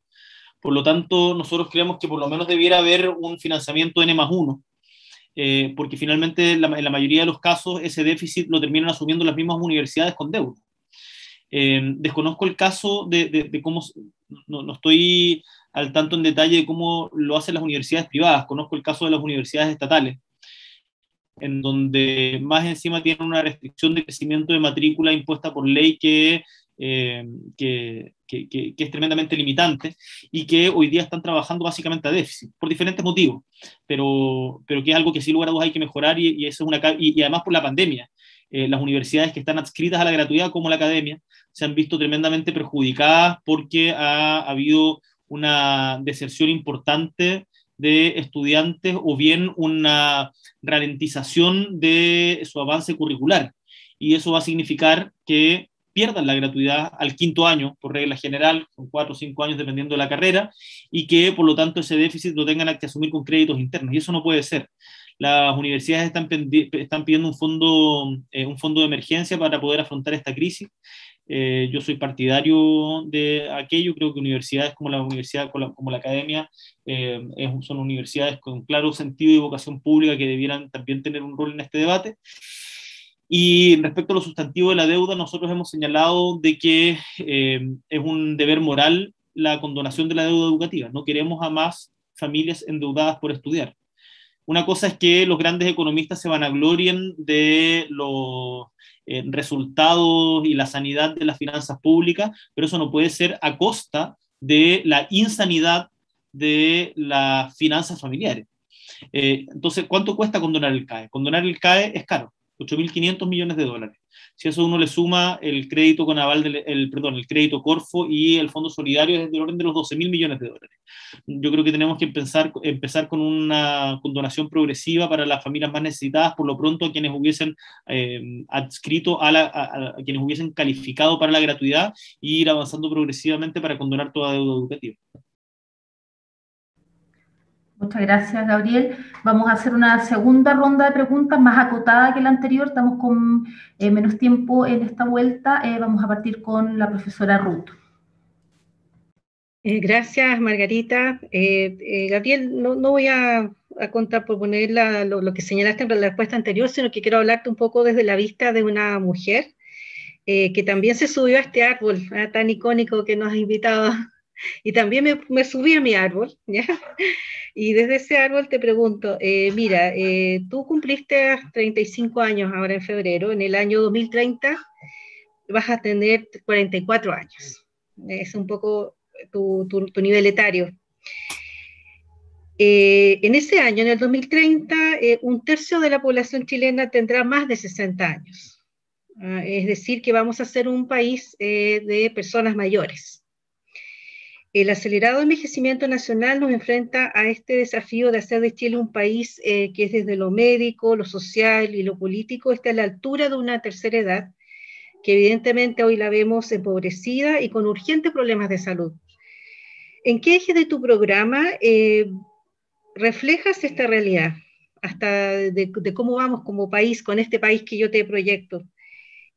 Por lo tanto, nosotros creemos que por lo menos debiera haber un financiamiento N más 1 eh, porque finalmente en la mayoría de los casos ese déficit lo terminan asumiendo las mismas universidades con deuda. desconozco el caso de, cómo, no, estoy al tanto en detalle de cómo lo hacen las universidades privadas, conozco el caso de las universidades estatales, en donde más encima tienen una restricción de crecimiento de matrícula impuesta por ley que, eh, que, es tremendamente limitante y que hoy día están trabajando básicamente a déficit, por diferentes motivos, pero, pero que es algo que sin lugar a dudas hay que mejorar y, eso es una, y, y, además por la pandemia. Eh, las universidades que están adscritas a la gratuidad, como la academia, se han visto tremendamente perjudicadas porque ha habido una deserción importante de estudiantes o bien una ralentización de su avance curricular. Y eso va a significar que pierdan la gratuidad al quinto año, por regla general, son cuatro o cinco años dependiendo de la carrera, y que por lo tanto ese déficit lo tengan que asumir con créditos internos. Y eso no puede ser. Las universidades están, están pidiendo un fondo, eh, un fondo de emergencia para poder afrontar esta crisis. Eh, yo soy partidario de aquello, creo que universidades como la universidad, como la, academia, eh, son universidades con claro sentido y vocación pública que debieran también tener un rol en este debate. Y respecto a lo sustantivo de la deuda, nosotros hemos señalado de que eh, es un deber moral la condonación de la deuda educativa. No queremos a más familias endeudadas por estudiar. Una cosa es que los grandes economistas se vanaglorien de los eh, resultados y la sanidad de las finanzas públicas, pero eso no puede ser a costa de la insanidad de las finanzas familiares. Eh, entonces, ¿cuánto cuesta condonar el CAE? Condonar el CAE es caro. 8.500 millones de dólares. Si eso uno le suma el crédito con aval, del, el, perdón, el crédito Corfo y el Fondo Solidario es del orden de los 12.000 millones de dólares. Yo creo que tenemos que empezar, empezar con una condonación progresiva para las familias más necesitadas, por lo pronto a quienes hubiesen eh, adscrito, a, la, a, quienes hubiesen calificado para la gratuidad e ir avanzando progresivamente para condonar toda deuda educativa. Muchas gracias, Gabriel. Vamos a hacer una segunda ronda de preguntas más acotada que la anterior. Estamos con eh, menos tiempo en esta vuelta. Eh, vamos a partir con la profesora Ruth. Eh, gracias, Margarita. Gabriel, no, voy a, contar por poner lo, que señalaste en la respuesta anterior, sino que quiero hablarte un poco desde la vista de una mujer que también se subió a este árbol tan icónico que nos ha invitado y también me, me, subí a mi árbol. Y desde ese árbol te pregunto, eh, mira, eh, tú cumpliste 35 años ahora en febrero, en el año 2030 vas a tener 44 años. Es un poco tu, tu, nivel etario. Eh, en ese año, en el 2030, un tercio de la población chilena tendrá más de 60 años. Ah, es decir, que vamos a ser un país de personas mayores. El acelerado envejecimiento nacional nos enfrenta a este desafío de hacer de Chile un país eh, que es desde lo médico, lo social y lo político, está a la altura de una tercera edad, que evidentemente hoy la vemos empobrecida y con urgentes problemas de salud. ¿En qué eje de tu programa eh, reflejas esta realidad? Hasta de, cómo vamos como país, con este país que yo te proyecto.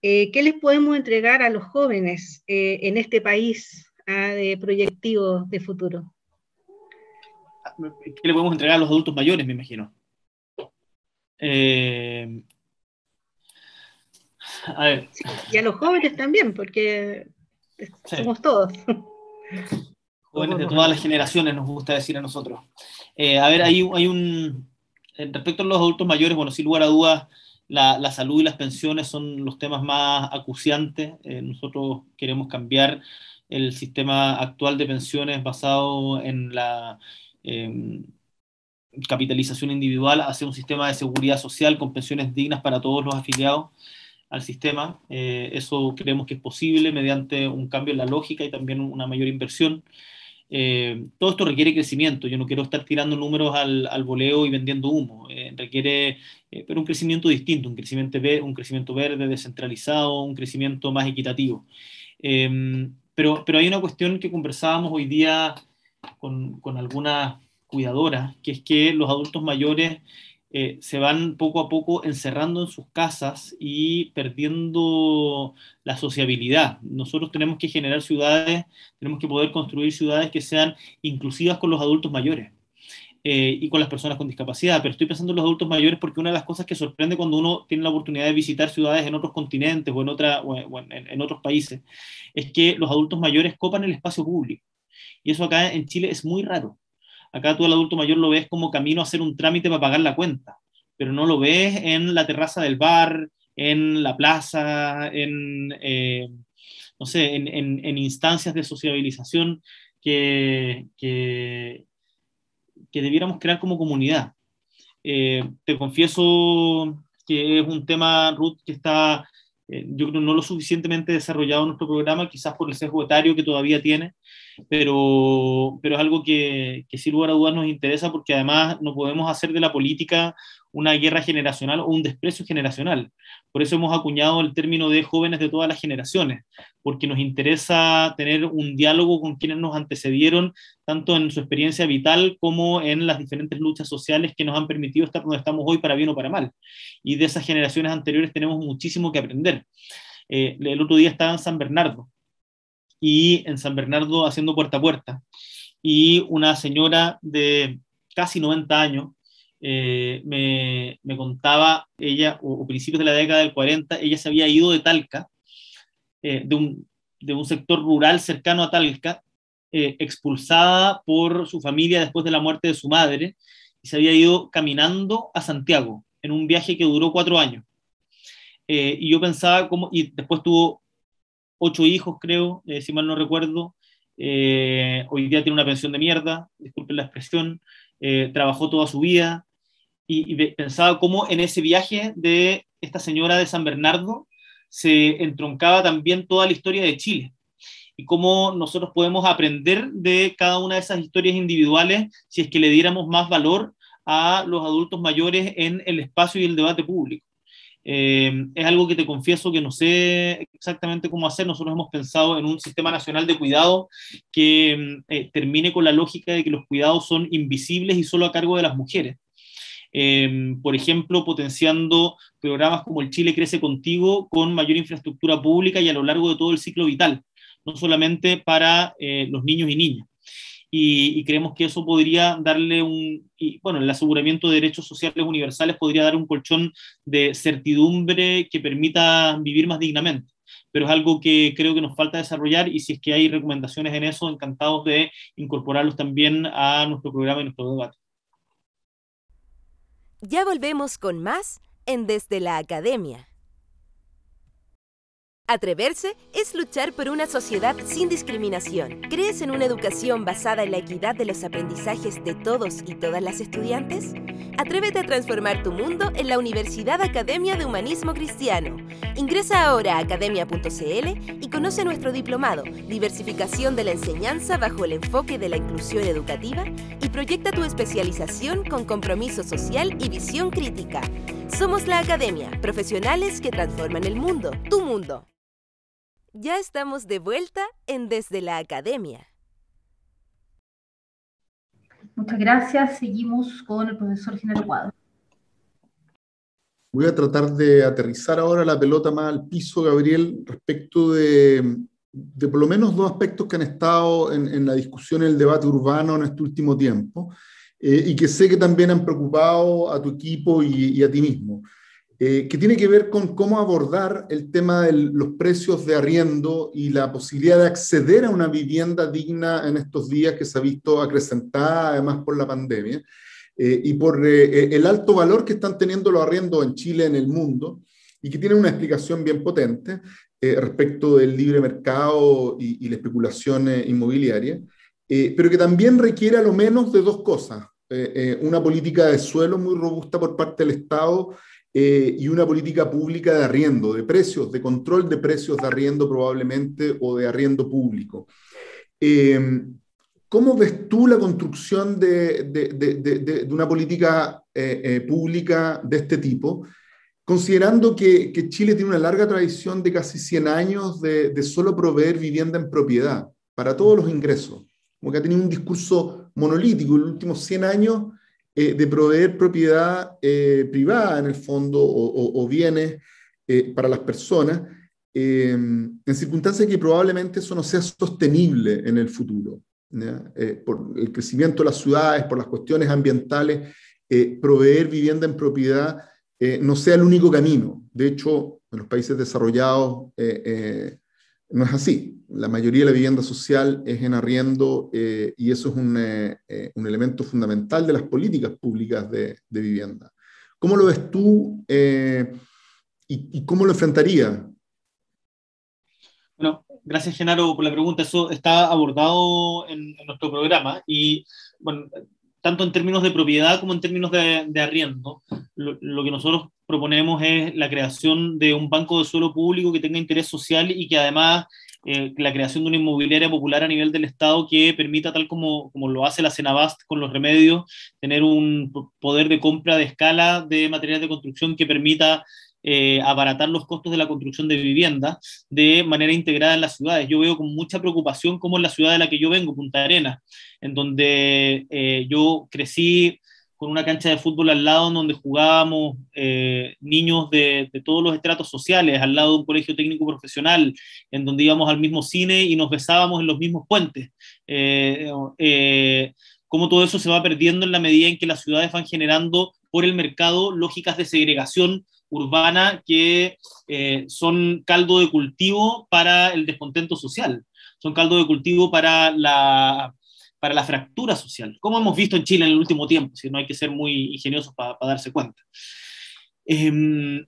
Eh, ¿Qué les podemos entregar a los jóvenes en este país de proyectivos de futuro? ¿Qué le podemos entregar a los adultos mayores, me imagino? Eh, a ver. y a los jóvenes también, porque somos todos. Jóvenes de todas las generaciones, nos gusta decir a nosotros. Eh, a ver, hay, hay un. Respecto a los adultos mayores, bueno, sin lugar a dudas, la, la, salud y las pensiones son los temas más acuciantes. Eh, nosotros queremos cambiar el sistema actual de pensiones basado en la em, capitalización individual hacia un sistema de seguridad social con pensiones dignas para todos los afiliados al sistema. Eh, eso creemos que es posible mediante un cambio en la lógica y también una mayor inversión. Eh, todo esto requiere crecimiento. Yo no quiero estar tirando números al, al voleo y vendiendo humo. Eh, requiere, pero un crecimiento distinto, un crecimiento, un crecimiento verde, descentralizado, un crecimiento más equitativo. Pero, pero hay una cuestión que conversábamos hoy día con, con algunas cuidadoras, que es que los adultos mayores eh, se van poco a poco encerrando en sus casas y perdiendo la sociabilidad. Nosotros tenemos que generar ciudades, tenemos que poder construir ciudades que sean inclusivas con los adultos mayores. Eh, y con las personas con discapacidad, pero estoy pensando en los adultos mayores porque una de las cosas que sorprende cuando uno tiene la oportunidad de visitar ciudades en otros continentes o en, otra, en, otros países, es que los adultos mayores copan el espacio público. Y eso acá en Chile es muy raro. Acá tú al adulto mayor lo ves como camino a hacer un trámite para pagar la cuenta, pero no lo ves en la terraza del bar, en la plaza, en, eh, no sé, en, instancias de sociabilización que, que, debiéramos crear como comunidad. Eh, te confieso que es un tema, Ruth, que está, eh, yo creo, no lo suficientemente desarrollado en nuestro programa, quizás por el sesgo etario que todavía tiene, pero, pero es algo que, que sin lugar a dudas nos interesa porque además no podemos hacer de la política una guerra generacional o un desprecio generacional. Por eso hemos acuñado el término de jóvenes de todas las generaciones, porque nos interesa tener un diálogo con quienes nos antecedieron, tanto en su experiencia vital como en las diferentes luchas sociales que nos han permitido estar donde estamos hoy, para bien o para mal. Y de esas generaciones anteriores tenemos muchísimo que aprender. Eh, el otro día estaba en San Bernardo, y en San Bernardo haciendo puerta a puerta, y una señora de casi 90 años, eh, me, me, contaba ella, o, principios de la década del 40, ella se había ido de Talca, eh, de, un, de, un, sector rural cercano a Talca, eh, expulsada por su familia después de la muerte de su madre, y se había ido caminando a Santiago en un viaje que duró cuatro años. y yo pensaba cómo, y después tuvo ocho hijos, creo, si mal no recuerdo. hoy día tiene una pensión de mierda, disculpen la expresión. trabajó toda su vida, y, pensaba cómo en ese viaje de esta señora de San Bernardo se entroncaba también toda la historia de Chile y cómo nosotros podemos aprender de cada una de esas historias individuales si es que le diéramos más valor a los adultos mayores en el espacio y el debate público. Eh, es algo que te confieso que no sé exactamente cómo hacer. Nosotros hemos pensado en un sistema nacional de cuidado que eh, termine con la lógica de que los cuidados son invisibles y solo a cargo de las mujeres. Em, por ejemplo, potenciando programas como el Chile Crece Contigo con mayor infraestructura pública y a lo largo de todo el ciclo vital, no solamente para eh, los niños y niñas. Y, creemos que eso podría darle un, y, bueno, el aseguramiento de derechos sociales universales podría dar un colchón de certidumbre que permita vivir más dignamente pero es algo que creo que nos falta desarrollar y si es que hay recomendaciones en eso, encantados de incorporarlos también a nuestro programa y nuestro debate. Ya volvemos con más en Desde la Academia. Atreverse es luchar por una sociedad sin discriminación. ¿Crees en una educación basada en la equidad de los aprendizajes de todos y todas las estudiantes? Atrévete a transformar tu mundo en la Universidad Academia de Humanismo Cristiano. Ingresa ahora a academia.cl y conoce nuestro diplomado, Diversificación de la Enseñanza bajo el enfoque de la inclusión educativa y proyecta tu especialización con compromiso social y visión crítica. Somos la Academia, profesionales que transforman el mundo, tu mundo. Ya estamos de vuelta en Desde la Academia. Muchas gracias. Seguimos con el profesor Genaro Cuadro. Voy a tratar de aterrizar ahora la pelota más al piso, Gabriel, respecto de, por lo menos dos aspectos que han estado en, la discusión, en el debate urbano en este último tiempo, eh, y que sé que también han preocupado a tu equipo y a ti mismo. Eh, que tiene que ver con cómo abordar el tema de los precios de arriendo y la posibilidad de acceder a una vivienda digna en estos días que se ha visto acrecentada además por la pandemia eh, y por eh, el alto valor que están teniendo los arriendos en Chile, en el mundo, y que tiene una explicación bien potente respecto del libre mercado y, y la especulación inmobiliaria, pero que también requiere a lo menos de dos cosas. una política de suelo muy robusta por parte del Estado eh, y una política pública de arriendo, de precios, de control de precios de arriendo probablemente o de arriendo público. Eh, ¿Cómo ves tú la construcción de, de, de, de una política eh, pública de este tipo, considerando que, que, Chile tiene una larga tradición de casi 100 años de, solo proveer vivienda en propiedad para todos los ingresos? Como que ha tenido un discurso monolítico en los últimos 100 años eh, de proveer propiedad eh, privada en el fondo o, bienes eh, para las personas, en circunstancias que probablemente eso no sea sostenible en el futuro. por el crecimiento de las ciudades, por las cuestiones ambientales, proveer vivienda en propiedad no sea el único camino. De hecho, en los países desarrollados no es así. La mayoría de la vivienda social es en arriendo y eso es un, un, elemento fundamental de las políticas públicas de, vivienda. ¿Cómo lo ves tú y, cómo lo enfrentaría? Bueno, gracias Genaro por la pregunta. Eso está abordado en, nuestro programa y, bueno, tanto en términos de propiedad como en términos de, de arriendo. Lo, lo, que nosotros proponemos es la creación de un banco de suelo público que tenga interés social y que además eh, la creación de una inmobiliaria popular a nivel del Estado que permita, tal como, como lo hace la Senabast con los remedios, tener un poder de compra de escala de materiales de construcción que permita eh, abaratar los costos de la construcción de vivienda de manera integrada en las ciudades. Yo veo con mucha preocupación como en la ciudad de la que yo vengo, Punta Arenas, en donde eh, yo crecí con una cancha de fútbol al lado donde jugábamos eh, niños de, de, todos los estratos sociales, al lado de un colegio técnico profesional, en donde íbamos al mismo cine y nos besábamos en los mismos puentes. Eh, eh, cómo todo eso se va perdiendo en la medida en que las ciudades van generando por el mercado lógicas de segregación urbana que eh, son caldo de cultivo para el descontento social, son caldo de cultivo para la, para la fractura social, como hemos visto en Chile en el último tiempo, si no hay que ser muy ingeniosos para, darse cuenta. Eh,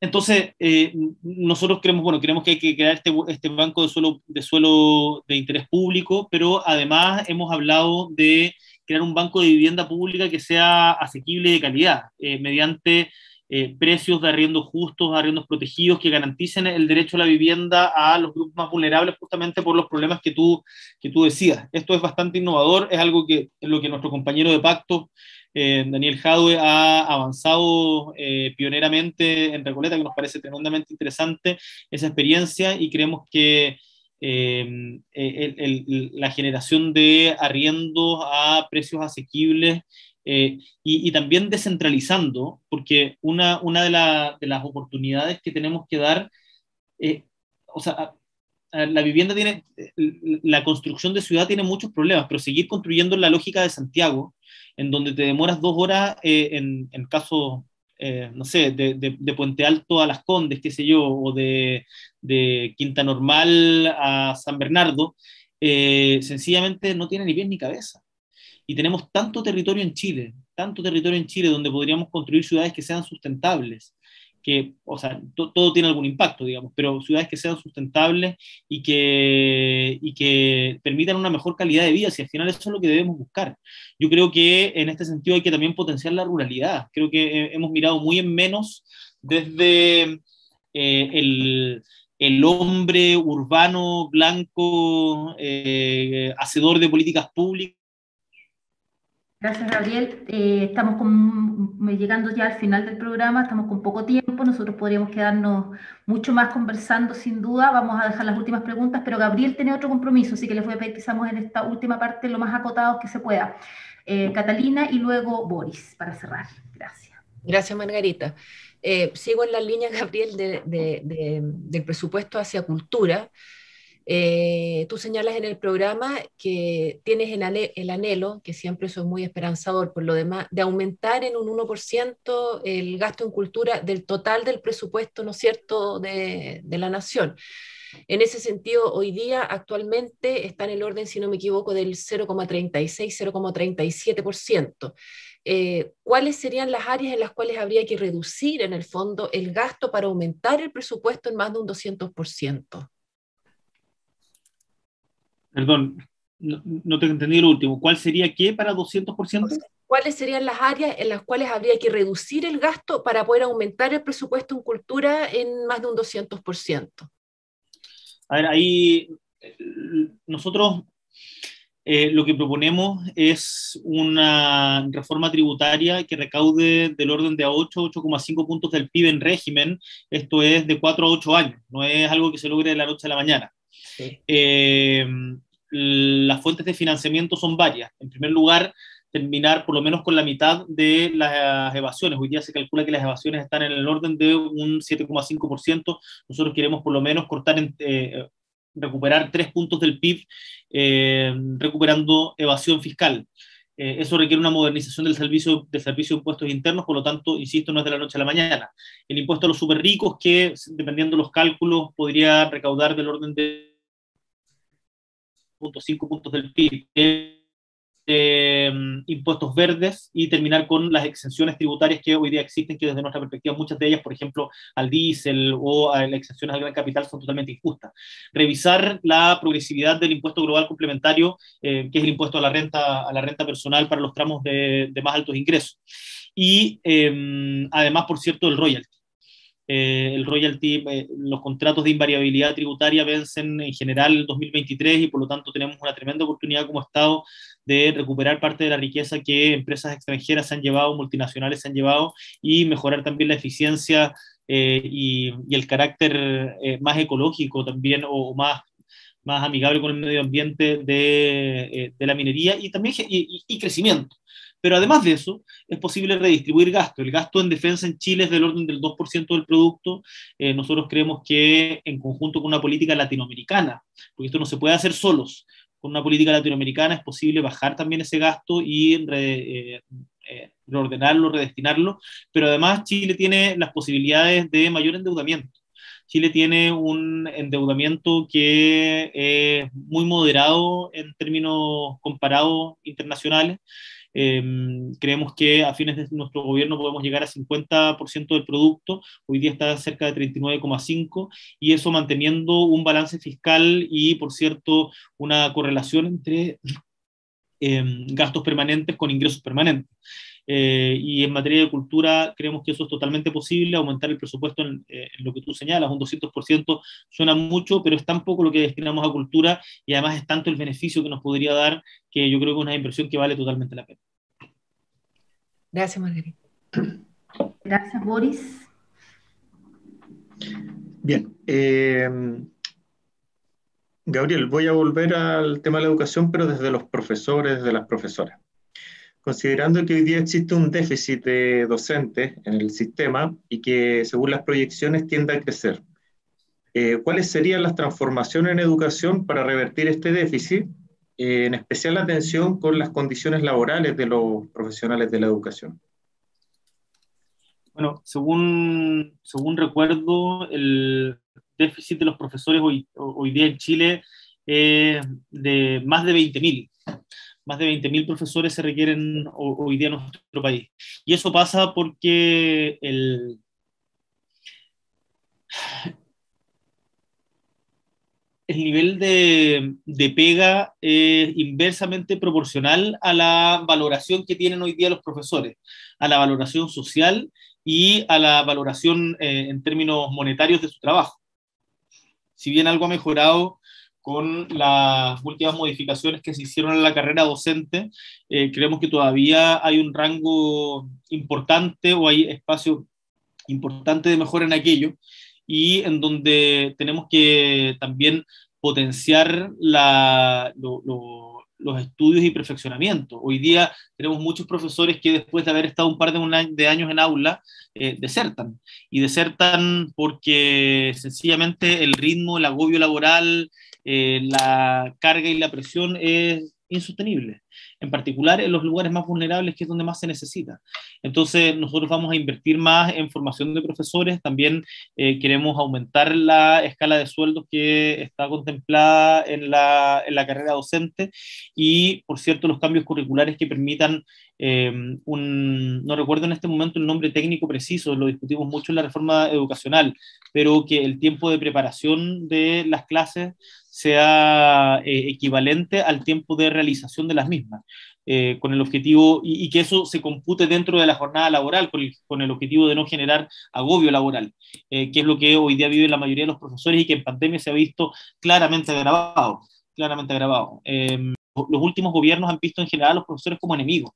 entonces, eh, nosotros creemos, bueno, creemos que hay que crear este, este banco de suelo, de suelo de interés público, pero además hemos hablado de crear un banco de vivienda pública que sea asequible y de calidad, eh, mediante eh, precios de arriendos justos, arriendos protegidos que garanticen el derecho a la vivienda a los grupos más vulnerables justamente por los problemas que tú, que tú decías. Esto es bastante innovador, es algo que es lo que nuestro compañero de pacto, eh, Daniel Jadwe, ha avanzado eh, pioneramente en Recoleta, que nos parece tremendamente interesante esa experiencia y creemos que eh, el, el, la generación de arriendos a precios asequibles eh, y, también descentralizando, porque una, una de, la, de, las oportunidades que tenemos que dar, eh, o sea, la vivienda tiene, la construcción de ciudad tiene muchos problemas, pero seguir construyendo en la lógica de Santiago, en donde te demoras dos horas eh, en, en caso, eh, no sé, de, de, Puente Alto a Las Condes, qué sé yo, o de, de Quinta Normal a San Bernardo, eh, sencillamente no tiene ni pies ni cabeza. Y tenemos tanto territorio en Chile, tanto territorio en Chile donde podríamos construir ciudades que sean sustentables, que, o sea, to, todo tiene algún impacto, digamos, pero ciudades que sean sustentables y que, y que permitan una mejor calidad de vida, si al final eso es lo que debemos buscar. Yo creo que en este sentido hay que también potenciar la ruralidad. Creo que hemos mirado muy en menos desde eh, el, el hombre urbano, blanco, eh, hacedor de políticas públicas Gracias, Gabriel. Eh, estamos llegando ya al final del programa, estamos con poco tiempo, nosotros podríamos quedarnos mucho más conversando sin duda, vamos a dejar las últimas preguntas, pero Gabriel tiene otro compromiso, así que les voy a pedir que seamos en esta última parte lo más acotados que se pueda. Eh, Catalina y luego Boris, para cerrar. Gracias. Gracias, Margarita. Eh, sigo en la línea, Gabriel, de, del presupuesto hacia cultura. Eh, tú señalas en el programa que tienes el anhelo, que siempre soy muy esperanzador por lo demás, de aumentar en un 1% el gasto en cultura del total del presupuesto, ¿no es cierto?, de, de la nación. En ese sentido, hoy día actualmente está en el orden, si no me equivoco, del 0,36-0,37%. Eh, ¿Cuáles serían las áreas en las cuales habría que reducir en el fondo el gasto para aumentar el presupuesto en más de un 200%? Perdón, no, no, te entendí lo último. ¿Cuál sería qué para 200%? ¿Cuáles serían las áreas en las cuales habría que reducir el gasto para poder aumentar el presupuesto en cultura en más de un 200%? A ver, ahí nosotros eh, lo que proponemos es una reforma tributaria que recaude del orden de a 8, 8,5 puntos del PIB en régimen. Esto es de 4 a 8 años, no es algo que se logre de la noche a la mañana. Sí. Eh, las fuentes de financiamiento son varias. En primer lugar, terminar por lo menos con la mitad de las evasiones. Hoy día se calcula que las evasiones están en el orden de un 7,5%. Nosotros queremos por lo menos cortar en, eh, recuperar tres puntos del PIB recuperando evasión fiscal. eso requiere una modernización del servicio, del servicio de impuestos internos, por lo tanto, insisto, no es de la noche a la mañana. El impuesto a los super ricos, que dependiendo de los cálculos, podría recaudar del orden de 5 puntos del PIB eh, impuestos verdes y terminar con las exenciones tributarias que hoy día existen, que desde nuestra perspectiva muchas de ellas, por ejemplo, al diésel o a las exenciones al gran capital son totalmente injustas. Revisar la progresividad del impuesto global complementario, eh, que es el impuesto a la renta, a la renta personal para los tramos de, más altos ingresos. Y eh, además, por cierto, el royalty. Eh, el royalty, eh, los contratos de invariabilidad tributaria vencen en general el 2023 y por lo tanto tenemos una tremenda oportunidad como Estado de recuperar parte de la riqueza que empresas extranjeras se han llevado, multinacionales se han llevado y mejorar también la eficiencia eh, y, el carácter más ecológico también o, más más amigable con el medio ambiente de, de la minería y también y crecimiento. Pero además de eso, es posible redistribuir gasto. El gasto en defensa en Chile es del orden del 2% del producto. Eh, nosotros creemos que en conjunto con una política latinoamericana, porque esto no se puede hacer solos, con una política latinoamericana es posible bajar también ese gasto y eh, eh, reordenarlo, redestinarlo, pero además Chile tiene las posibilidades de mayor endeudamiento. Chile tiene un endeudamiento que es muy moderado en términos comparados internacionales. Em, creemos que a fines de nuestro gobierno podemos llegar a 50% del producto, hoy día está cerca de 39,5% y eso manteniendo un balance fiscal y, por cierto, una correlación entre em, gastos permanentes con ingresos permanentes. Eh, y en materia de cultura, creemos que eso es totalmente posible, aumentar el presupuesto en, eh, en, lo que tú señalas, un 200% suena mucho, pero es tan poco lo que destinamos a cultura y además es tanto el beneficio que nos podría dar que yo creo que es una inversión que vale totalmente la pena. Gracias, Margarita. Gracias, Boris. Bien. Eh, Gabriel, voy a volver al tema de la educación, pero desde los profesores, desde las profesoras. Considerando que hoy día existe un déficit de docentes en el sistema y que según las proyecciones tiende a crecer, eh, ¿cuáles serían las transformaciones en educación para revertir este déficit en especial atención con las condiciones laborales de los profesionales de la educación. Bueno, según, según recuerdo, el déficit de los profesores hoy, hoy día en Chile es de más de 20.000. Más de 20.000 profesores se requieren hoy día en nuestro país. Y eso pasa porque el, el nivel de, pega es inversamente proporcional a la valoración que tienen hoy día los profesores, a la valoración social y a la valoración eh, en términos monetarios de su trabajo. Si bien algo ha mejorado con las últimas modificaciones que se hicieron en la carrera docente, eh, creemos que todavía hay un rango importante o hay espacio importante de mejora en aquello y en donde tenemos que también potenciar los estudios y perfeccionamiento. Hoy día tenemos muchos profesores que después de haber estado un par de, años en aula, eh, desertan. Y desertan porque sencillamente el ritmo, el agobio laboral, eh, la carga y la presión es insostenible en particular en los lugares más vulnerables, que es donde más se necesita. Entonces, nosotros vamos a invertir más en formación de profesores, también eh, queremos aumentar la escala de sueldos que está contemplada en la, en la carrera docente y, por cierto, los cambios curriculares que permitan eh, un, no recuerdo en este momento el nombre técnico preciso, lo discutimos mucho en la reforma educacional, pero que el tiempo de preparación de las clases sea eh, equivalente al tiempo de realización de las mismas, eh, con el objetivo, y, que eso se compute dentro de la jornada laboral, con el, objetivo de no generar agobio laboral, eh, que es lo que hoy día vive la mayoría de los profesores y que en pandemia se ha visto claramente agravado. Claramente agravado. los últimos gobiernos han visto en general a los profesores como enemigos.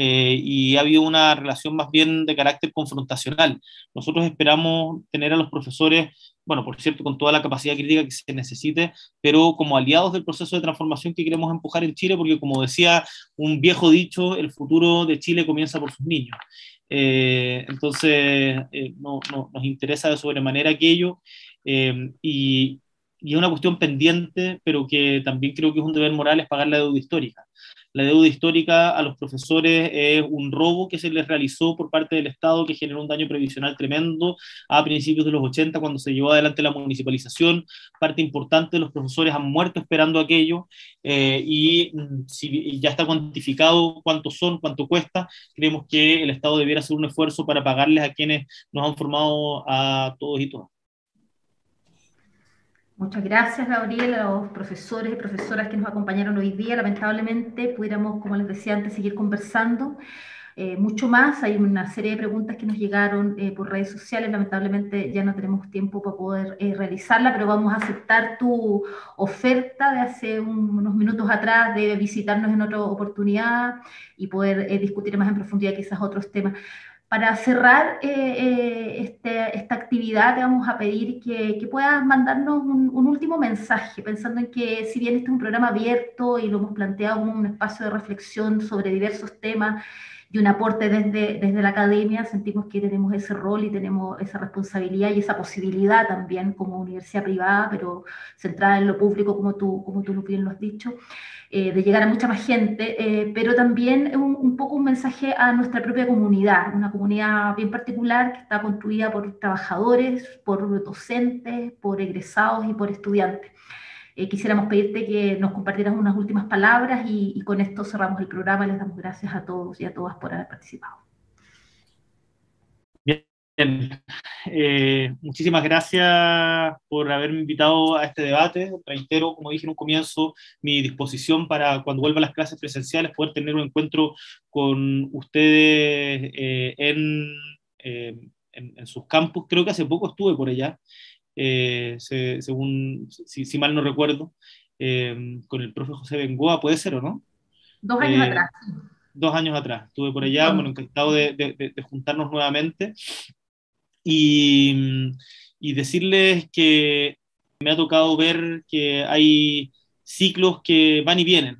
Y ha habido una relación más bien de carácter confrontacional. Nosotros esperamos tener a los profesores bueno, por cierto, con toda la capacidad crítica que se necesite, pero como aliados del proceso de transformación que queremos empujar en Chile, porque como decía un viejo dicho, el futuro de Chile comienza por sus niños. Eh, entonces, eh, no, nos interesa de sobremanera aquello eh, y, y es una cuestión pendiente, pero que también creo que es un deber moral, es pagar la deuda histórica. La deuda histórica a los profesores es un robo que se les realizó por parte del Estado que generó un daño previsional tremendo a principios de los 80 cuando se llevó adelante la municipalización. Parte importante de los profesores han muerto esperando aquello eh, y mm, si ya está cuantificado cuánto son, cuánto cuesta, creemos que el Estado debiera hacer un esfuerzo para pagarles a quienes nos han formado a todos y todas. Muchas gracias, Gabriel, a los profesores y profesoras que nos acompañaron hoy día. Lamentablemente, pudiéramos, como les decía antes, seguir conversando eh, mucho más. Hay una serie de preguntas que nos llegaron eh, por redes sociales. Lamentablemente, ya no tenemos tiempo para poder eh, realizarla, pero vamos a aceptar tu oferta de hace unos minutos atrás de visitarnos en otra oportunidad y poder discutir más en profundidad quizás otros temas. Para cerrar eh, eh, este, esta actividad, te vamos a pedir que, puedas mandarnos un, último mensaje, pensando en que si bien este es un programa abierto y lo hemos planteado como un espacio de reflexión sobre diversos temas y un aporte desde, desde la academia, sentimos que tenemos ese rol y tenemos esa responsabilidad y esa posibilidad también como universidad privada, pero centrada en lo público, como tú, como tú bien lo has dicho. Eh, de llegar a mucha más gente, eh, pero también un, un, poco un mensaje a nuestra propia comunidad, una comunidad bien particular que está construida por trabajadores, por docentes, por egresados y por estudiantes. Eh, quisiéramos pedirte que nos compartieras unas últimas palabras y, y con esto cerramos el programa. Les damos gracias a todos y a todas por haber participado. Eh, muchísimas gracias por haberme invitado a este debate. Reitero, como dije en un comienzo, mi disposición para cuando vuelva a las clases presenciales poder tener un encuentro con ustedes eh, eh, en, en, sus campus. Creo que hace poco estuve por allá, según, si, mal no recuerdo, con el profe José Bengoa, ¿puede ser o no? Dos años atrás. Dos años atrás. Estuve por allá, bueno, encantado de, de, de juntarnos nuevamente y, decirles que me ha tocado ver que hay ciclos que van y vienen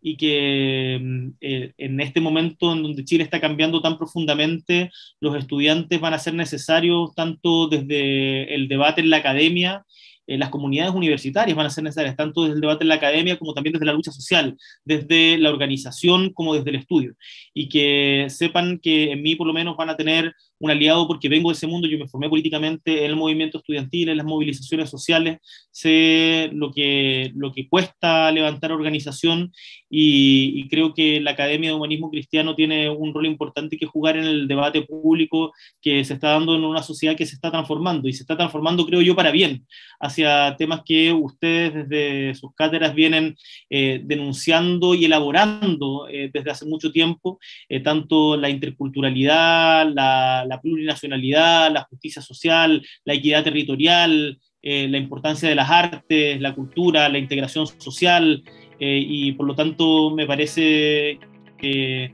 y que mm, eh, en este momento en donde Chile está cambiando tan profundamente, los estudiantes van a ser necesarios tanto desde el debate en la academia, en las comunidades universitarias van a ser necesarias, tanto desde el debate en la academia como también desde la lucha social, desde la organización como desde el estudio. Y que sepan que en mí por lo menos van a tener un aliado porque vengo de ese mundo, yo me formé políticamente en el movimiento estudiantil, en las movilizaciones sociales, sé lo que, lo que cuesta levantar organización y, creo que la Academia de Humanismo Cristiano tiene un rol importante que jugar en el debate público que se está dando en una sociedad que se está transformando y se está transformando, creo yo, para bien, hacia temas que ustedes desde sus cátedras vienen eh, denunciando y elaborando eh, desde hace mucho tiempo, eh, tanto la interculturalidad, la la plurinacionalidad, la justicia social, la equidad territorial, eh, la importancia de las artes, la cultura, la integración social, eh, y por lo tanto me parece que,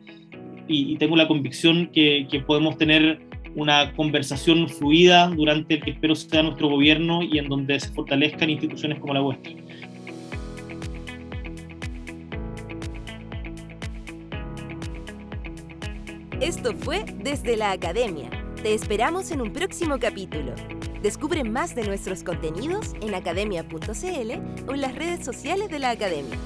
y, tengo la convicción que, que, podemos tener una conversación fluida durante el que espero sea nuestro gobierno y en donde se fortalezcan instituciones como la vuestra. Esto fue Desde la Academia. Te esperamos en un próximo capítulo. Descubre más de nuestros contenidos en academia.cl o en las redes sociales de la Academia.